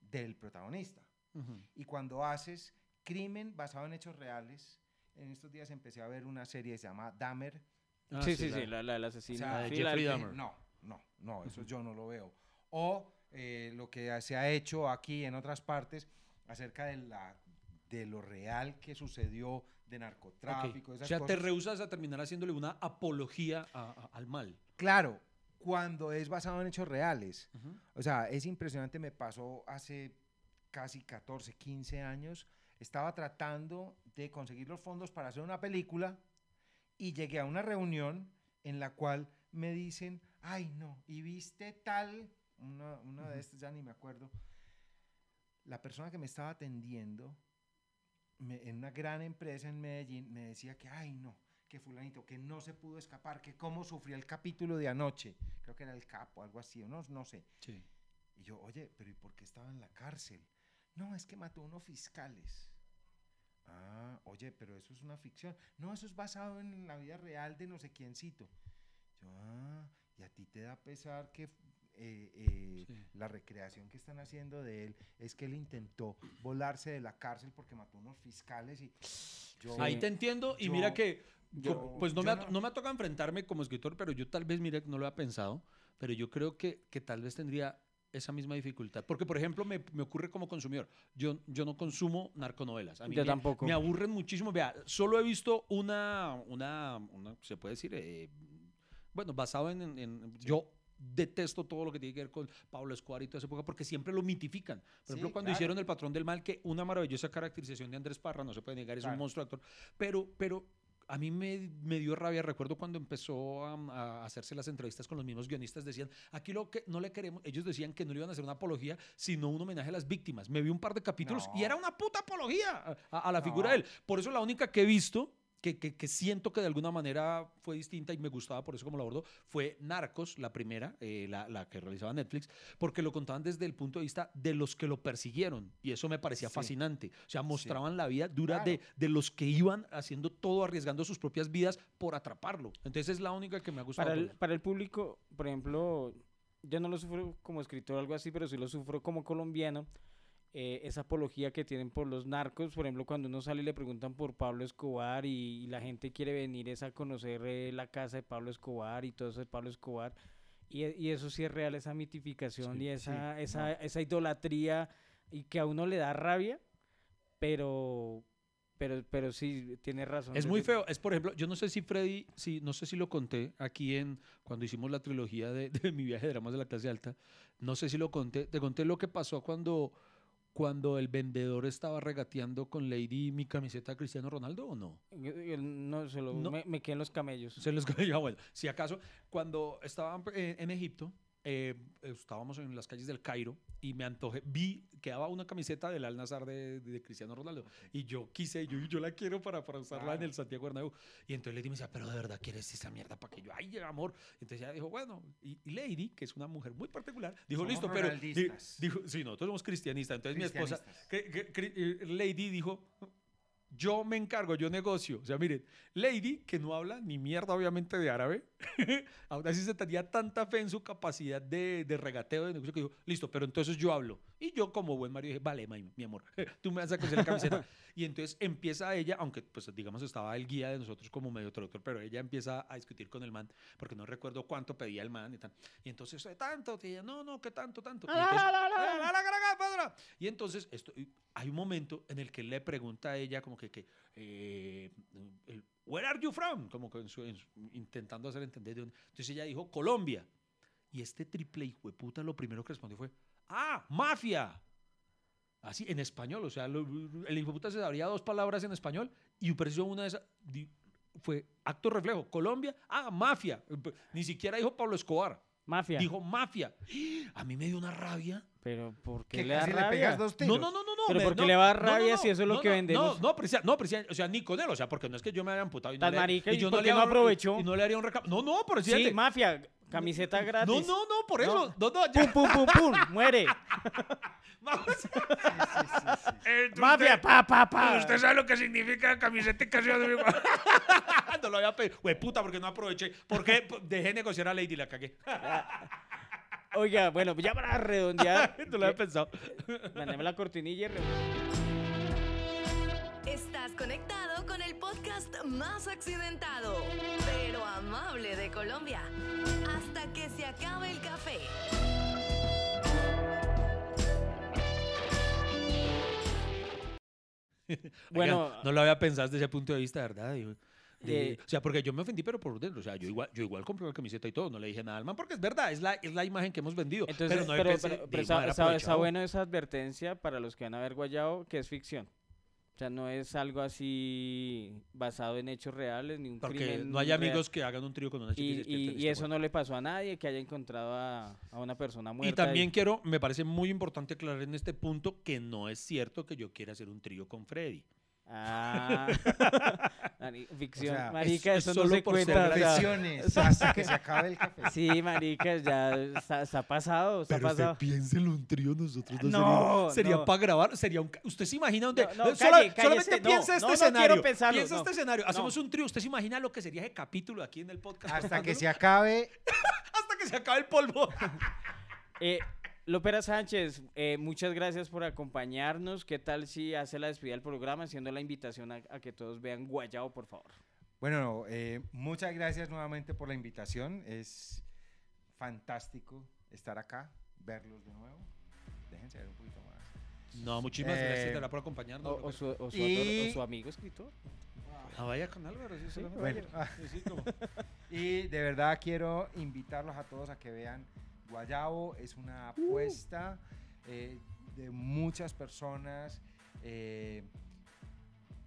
del protagonista. Y cuando haces crimen basado en hechos reales, en estos días empecé a ver una serie que se llama Dahmer. Ah, sí, sí, sí, la, la, la O asesina. sea, de Sí, Jeffrey la- Dahmer. No, no, no, eso yo no lo veo. O eh, lo que se ha hecho aquí en otras partes acerca de, la, de lo real que sucedió de narcotráfico. O esas sea, te rehusas a terminar haciéndole una apología a- a- al mal. Claro, cuando es basado en hechos reales. O sea, es impresionante, me pasó hace casi 14, 15 años. Estaba tratando de conseguir los fondos para hacer una película y llegué a una reunión en la cual me dicen, ay no, y viste tal, una, una de estas ya ni me acuerdo. La persona que me estaba atendiendo me- en una gran empresa en Medellín me decía que, ay no, que fulanito, que no se pudo escapar, que cómo sufrió el capítulo de anoche, creo que era el capo, algo así, o no, no sé. Sí. Y yo, oye, pero ¿y por qué estaba en la cárcel? No, es que mató a unos fiscales. Ah, oye, pero eso es una ficción. No, eso es basado en la vida real de no sé quiéncito. Yo, ah, y a ti te da pesar que eh, eh, Sí. la recreación que están haciendo de él es que él intentó volarse de la cárcel porque mató a unos fiscales y yo, Ahí te entiendo y yo- mira que, yo- pues no, me ha, no- no me ha tocado enfrentarme como escritor, pero yo tal vez, mira, que no lo había pensado, pero yo creo que, que tal vez tendría esa misma dificultad. Porque, por ejemplo, me, me ocurre como consumidor. Yo, yo no consumo narconovelas. A mí Yo me, tampoco. me aburren muchísimo. Vea, solo he visto una, una, una se puede decir, eh, bueno, basado en, en- en- yo detesto todo lo que tiene que ver con Pablo Escobar y toda esa época porque siempre lo mitifican. Por Sí, ejemplo, cuando claro. hicieron El Patrón del Mal, que una maravillosa caracterización de Andrés Parra, no se puede negar, es un Claro. monstruo actor, pero, pero a mí me, me dio rabia, recuerdo cuando empezó a, a hacerse las entrevistas con los mismos guionistas, decían, aquí lo que no le queremos, ellos decían que no le iban a hacer una apología, sino un homenaje a las víctimas. Me vi un par de capítulos y No. era una puta apología a, a- a la figura No. de él. Por eso la única que he visto que, que- que siento que de alguna manera fue distinta y me gustaba por eso como lo abordó, fue Narcos, la primera, eh, la, la que realizaba Netflix, porque lo contaban desde el punto de vista de los que lo persiguieron. Y eso me parecía Sí. fascinante. O sea, mostraban la vida dura Claro. de, de los que iban haciendo todo, arriesgando sus propias vidas por atraparlo. Entonces es la única que me ha gustado. Para el, para el público, por ejemplo, yo no lo sufro como escritor o algo así, pero sí lo sufro como colombiano. Eh, esa apología que tienen por los narcos, por ejemplo, cuando uno sale y le preguntan por Pablo Escobar y, y la gente quiere venir es a conocer eh, la casa de Pablo Escobar y todo eso de Pablo Escobar. Y, e- y eso sí es real, esa mitificación Sí, y esa, sí, esa, esa idolatría y que a uno le da rabia, pero, pero, pero sí, tiene razón. Es muy feo. Es, por ejemplo, yo no sé si Freddy, si, no sé si lo conté aquí en cuando hicimos la trilogía de, de mi viaje de dramas de la clase alta. No sé si lo conté. Te conté lo que pasó cuando, cuando el vendedor estaba regateando con Lady mi camiseta de Cristiano Ronaldo o no. No, se lo- No. Me, me quedé en los camellos. Se les ya, bueno, si acaso, cuando estaba eh, en Egipto, eh, estábamos en las calles del Cairo y me antojé, vi que daba una camiseta del Al Nazar de, de Cristiano Ronaldo y yo quise, yo, yo la quiero para, para usarla en el Santiago Bernabéu. Y entonces Lady me decía, pero de verdad quieres esa mierda para que yo, ay, amor. Entonces ella dijo, bueno, y, y Lady, que es una mujer muy particular, dijo, Somos listo, pero... di-. Dijo, sí, nosotros somos cristianistas. Entonces mi esposa, que- que- eh, Lady dijo, yo me encargo, yo negocio. O sea, miren, Lady, que no habla ni mierda obviamente de árabe, aún así se tenía tanta fe en su capacidad de, de regateo, de negocio, que dijo, listo, pero entonces yo hablo. Y yo como buen marido dije, vale, mi, mi amor, tú me vas a coser la camiseta. y entonces empieza ella, aunque pues digamos estaba el guía de nosotros como medio traductor, pero ella empieza a discutir con el man, porque no recuerdo cuánto pedía el man y tal. Y entonces, "Eh, tanto, y ella, no, no, que tanto, tanto. Y entonces, esto, hay un momento en el que él le pregunta a ella como que, que eh, el, Where are you from? Como que en su- en su- intentando hacer entender de dónde. Entonces ella dijo Colombia. Y este triple hijo de puta lo primero que respondió fue, ah, mafia. Así, en español. O sea, lo- el hijo de puta se sabría dos palabras en español y pareció una de esas. di- Fue acto reflejo. Colombia, ah, mafia. Ni siquiera dijo Pablo Escobar. Mafia. Dijo mafia. A mí me dio una rabia. pero ¿por qué Que le da casi le rabia? pegas dos tiros. No, no, no, no, no. Pero me- ¿por qué no, le va a dar no, no, rabia no, si eso es lo no, que no, vendemos? No, no, precia- no, precia- o sea, ni con él, o sea, porque no es que yo me haya amputado y no, Tan le, marica, ¿y yo no le no hago- aprovechó? Y no le haría un reclamo. No, no, por Sí, mafia, camiseta gratis. no, no, no, por eso. No, no, Pum, ya. pum, pum, pum, muere. Vamos. Sí, sí, sí, sí. Eh, Mafia, pa, pa, pa. Usted sabe lo que significa camiseta y canción de mi No lo había pedido. Güey, puta, porque no aproveché. ¿Por qué P- dejé negociar a Lady y la cagué? Oiga, bueno, ya para redondear, no lo había pensado. mandame la cortinilla y conectado con el podcast más accidentado, pero amable de Colombia. Hasta que se acabe el café. Bueno, Oigan, no lo había pensado desde ese punto de vista, ¿verdad? Digo, de- Eh, o sea, porque yo me ofendí, pero por dentro. O sea, yo igual, yo igual compré la camiseta y todo, no le dije nada al man, porque es verdad, es la, es la imagen que hemos vendido. entonces, pero no pero, pensé pero- pero aprovechado. bueno esa advertencia para los que van a ver Guayao, que es ficción. O sea, no es algo así basado en hechos reales, ni un Porque crimen no hay real. amigos que hagan un trío con una chica y, Y, y- y eso no le pasó a nadie que haya encontrado a, a una persona Y muerta. también quiero, me parece muy importante aclarar en este punto que no es cierto que yo quiera hacer un trío con Freddy. Ah, ficción. O sea, marica, es- es eso no solo se cuenta. Confesiones hasta que se acabe el café. Sí, marica, ya está, está pasado, está pasado. piénselo un trío nosotros dos No, sería, sería no. para grabar, sería un usted se imagina dónde No, no, Sola- cállese, solamente no, piensa este no, no escenario. quiero pensarlo, piensa no. este escenario, hacemos No. un trío, usted se imagina lo que sería ese capítulo aquí en el podcast Hasta que se acabe. hasta que se acabe el polvo. Eh, Lopera Sánchez, eh, muchas gracias por acompañarnos. ¿Qué tal si hace la despedida del programa, haciendo la invitación a, a que todos vean Guayao, por favor? Bueno, eh, muchas gracias nuevamente por la invitación. Es fantástico estar acá, verlos de nuevo. Déjense ver un poquito más. No, muchísimas Eh, gracias por acompañarnos. O, o su, o su Y- autor- o su amigo escritor. Ah, vaya con Álvaro, sí, Bueno, vaya. Sí, sí, como- Y de verdad quiero invitarlos a todos a que vean Guayabo. Es una apuesta eh, de muchas personas. eh,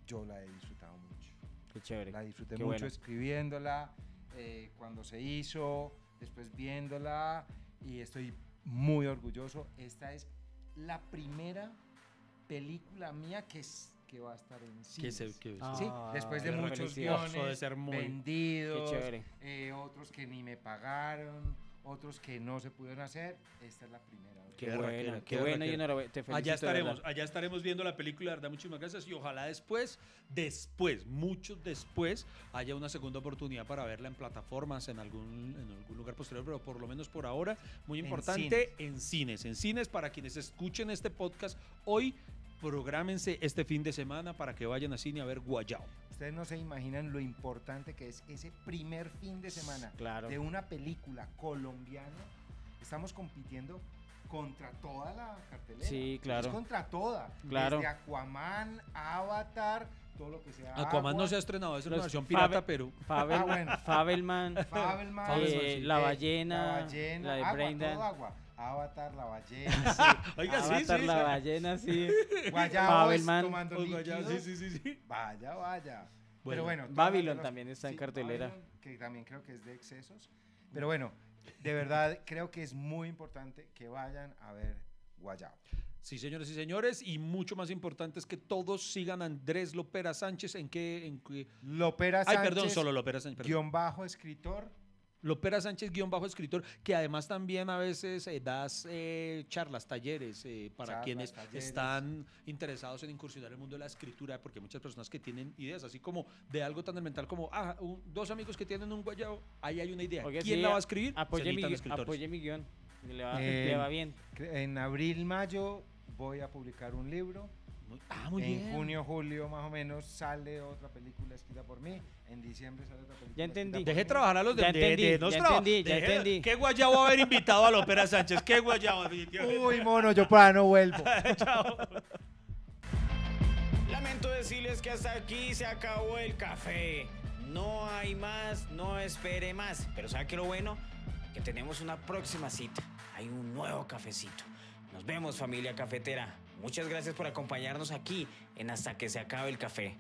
yo la he disfrutado mucho. Qué chévere. La disfruté Qué mucho bueno. escribiéndola, eh, cuando se hizo, después viéndola y estoy muy orgulloso. Esta es la primera película mía que, es- que va a estar en cines. se- que- Ah, Sí, después de muchos guiones debe ser muy- vendidos, eh, otros que ni me pagaron, otros que no se pudieron hacer, esta es la primera. Qué berraquera, qué qué bueno y berraquera. enhorabuena. Te felicito, Allá estaremos, allá estaremos viendo la película, de verdad, muchísimas gracias. Y ojalá después, después, mucho después, haya una segunda oportunidad para verla en plataformas, en algún, en algún lugar posterior, pero por lo menos por ahora, muy En importante, en cines. En cines, para quienes escuchen este podcast hoy, prográmense este fin de semana para que vayan a cine a ver Guayao. Ustedes no se imaginan lo importante que es ese primer fin de semana Claro. de una película colombiana. Estamos compitiendo contra toda la cartelera. Sí, claro. Es contra toda. Claro. Desde Aquaman, Avatar, todo lo que sea. Aquaman no se ha estrenado, es una Los versión pirata, pero... Fabel, Ah, bueno. Fabelman, Fabelman, eh. La Ballena, la ballena, la de agua, todo agua. Avatar, la ballena, Oiga, sí, Avatar, sí, La sí. Ballena, sí. Guayabos tomando Oh, Guayao, líquidos. sí, sí, sí. Vaya, vaya. Bueno, Pero bueno, Babylon los- también está en cartelera. Babylon, que también creo que es de excesos. Pero bueno, de verdad creo que es muy importante que vayan a ver Guayabo. Sí, señores y señores, y mucho más importante es que todos sigan a Andrés Lopera Sánchez en qué... En qué- Lopera Ay, Sánchez, perdón, solo Lopera Sánchez. perdón. guion bajo escritor. Lopera Sánchez, guion bajo escritor, que además también a veces eh, das eh, charlas, talleres eh, para Charlas, quienes talleres. están interesados en incursionar en el mundo de la escritura, porque hay muchas personas que tienen ideas, así como de algo tan elemental como, ah, un- dos amigos que tienen un guayabo, ahí hay una idea. ¿Quién sí, la va a- escribir? Apoye mi, apoye mi guion. Le va, Eh, le va bien. En abril, mayo voy a publicar un libro. Muy- ah, muy en bien. junio, julio más o menos sale otra película escrita por mí. En diciembre sale otra película. Ya entendí. Deje trabajar a los de, Ya de- entendí, de ya entendí, ya deje- entendí. ¿Qué guayabo haber invitado a Lopera Sánchez? ¿Qué guayabo? Uy, mono, yo para no vuelvo. Lamento decirles que hasta aquí se acabó el café. No hay más, no espere más. Pero ¿sabe qué lo bueno? Que tenemos una próxima cita. Hay un nuevo cafecito. Nos vemos familia cafetera. Muchas gracias por acompañarnos aquí en Hasta que se acabe el café.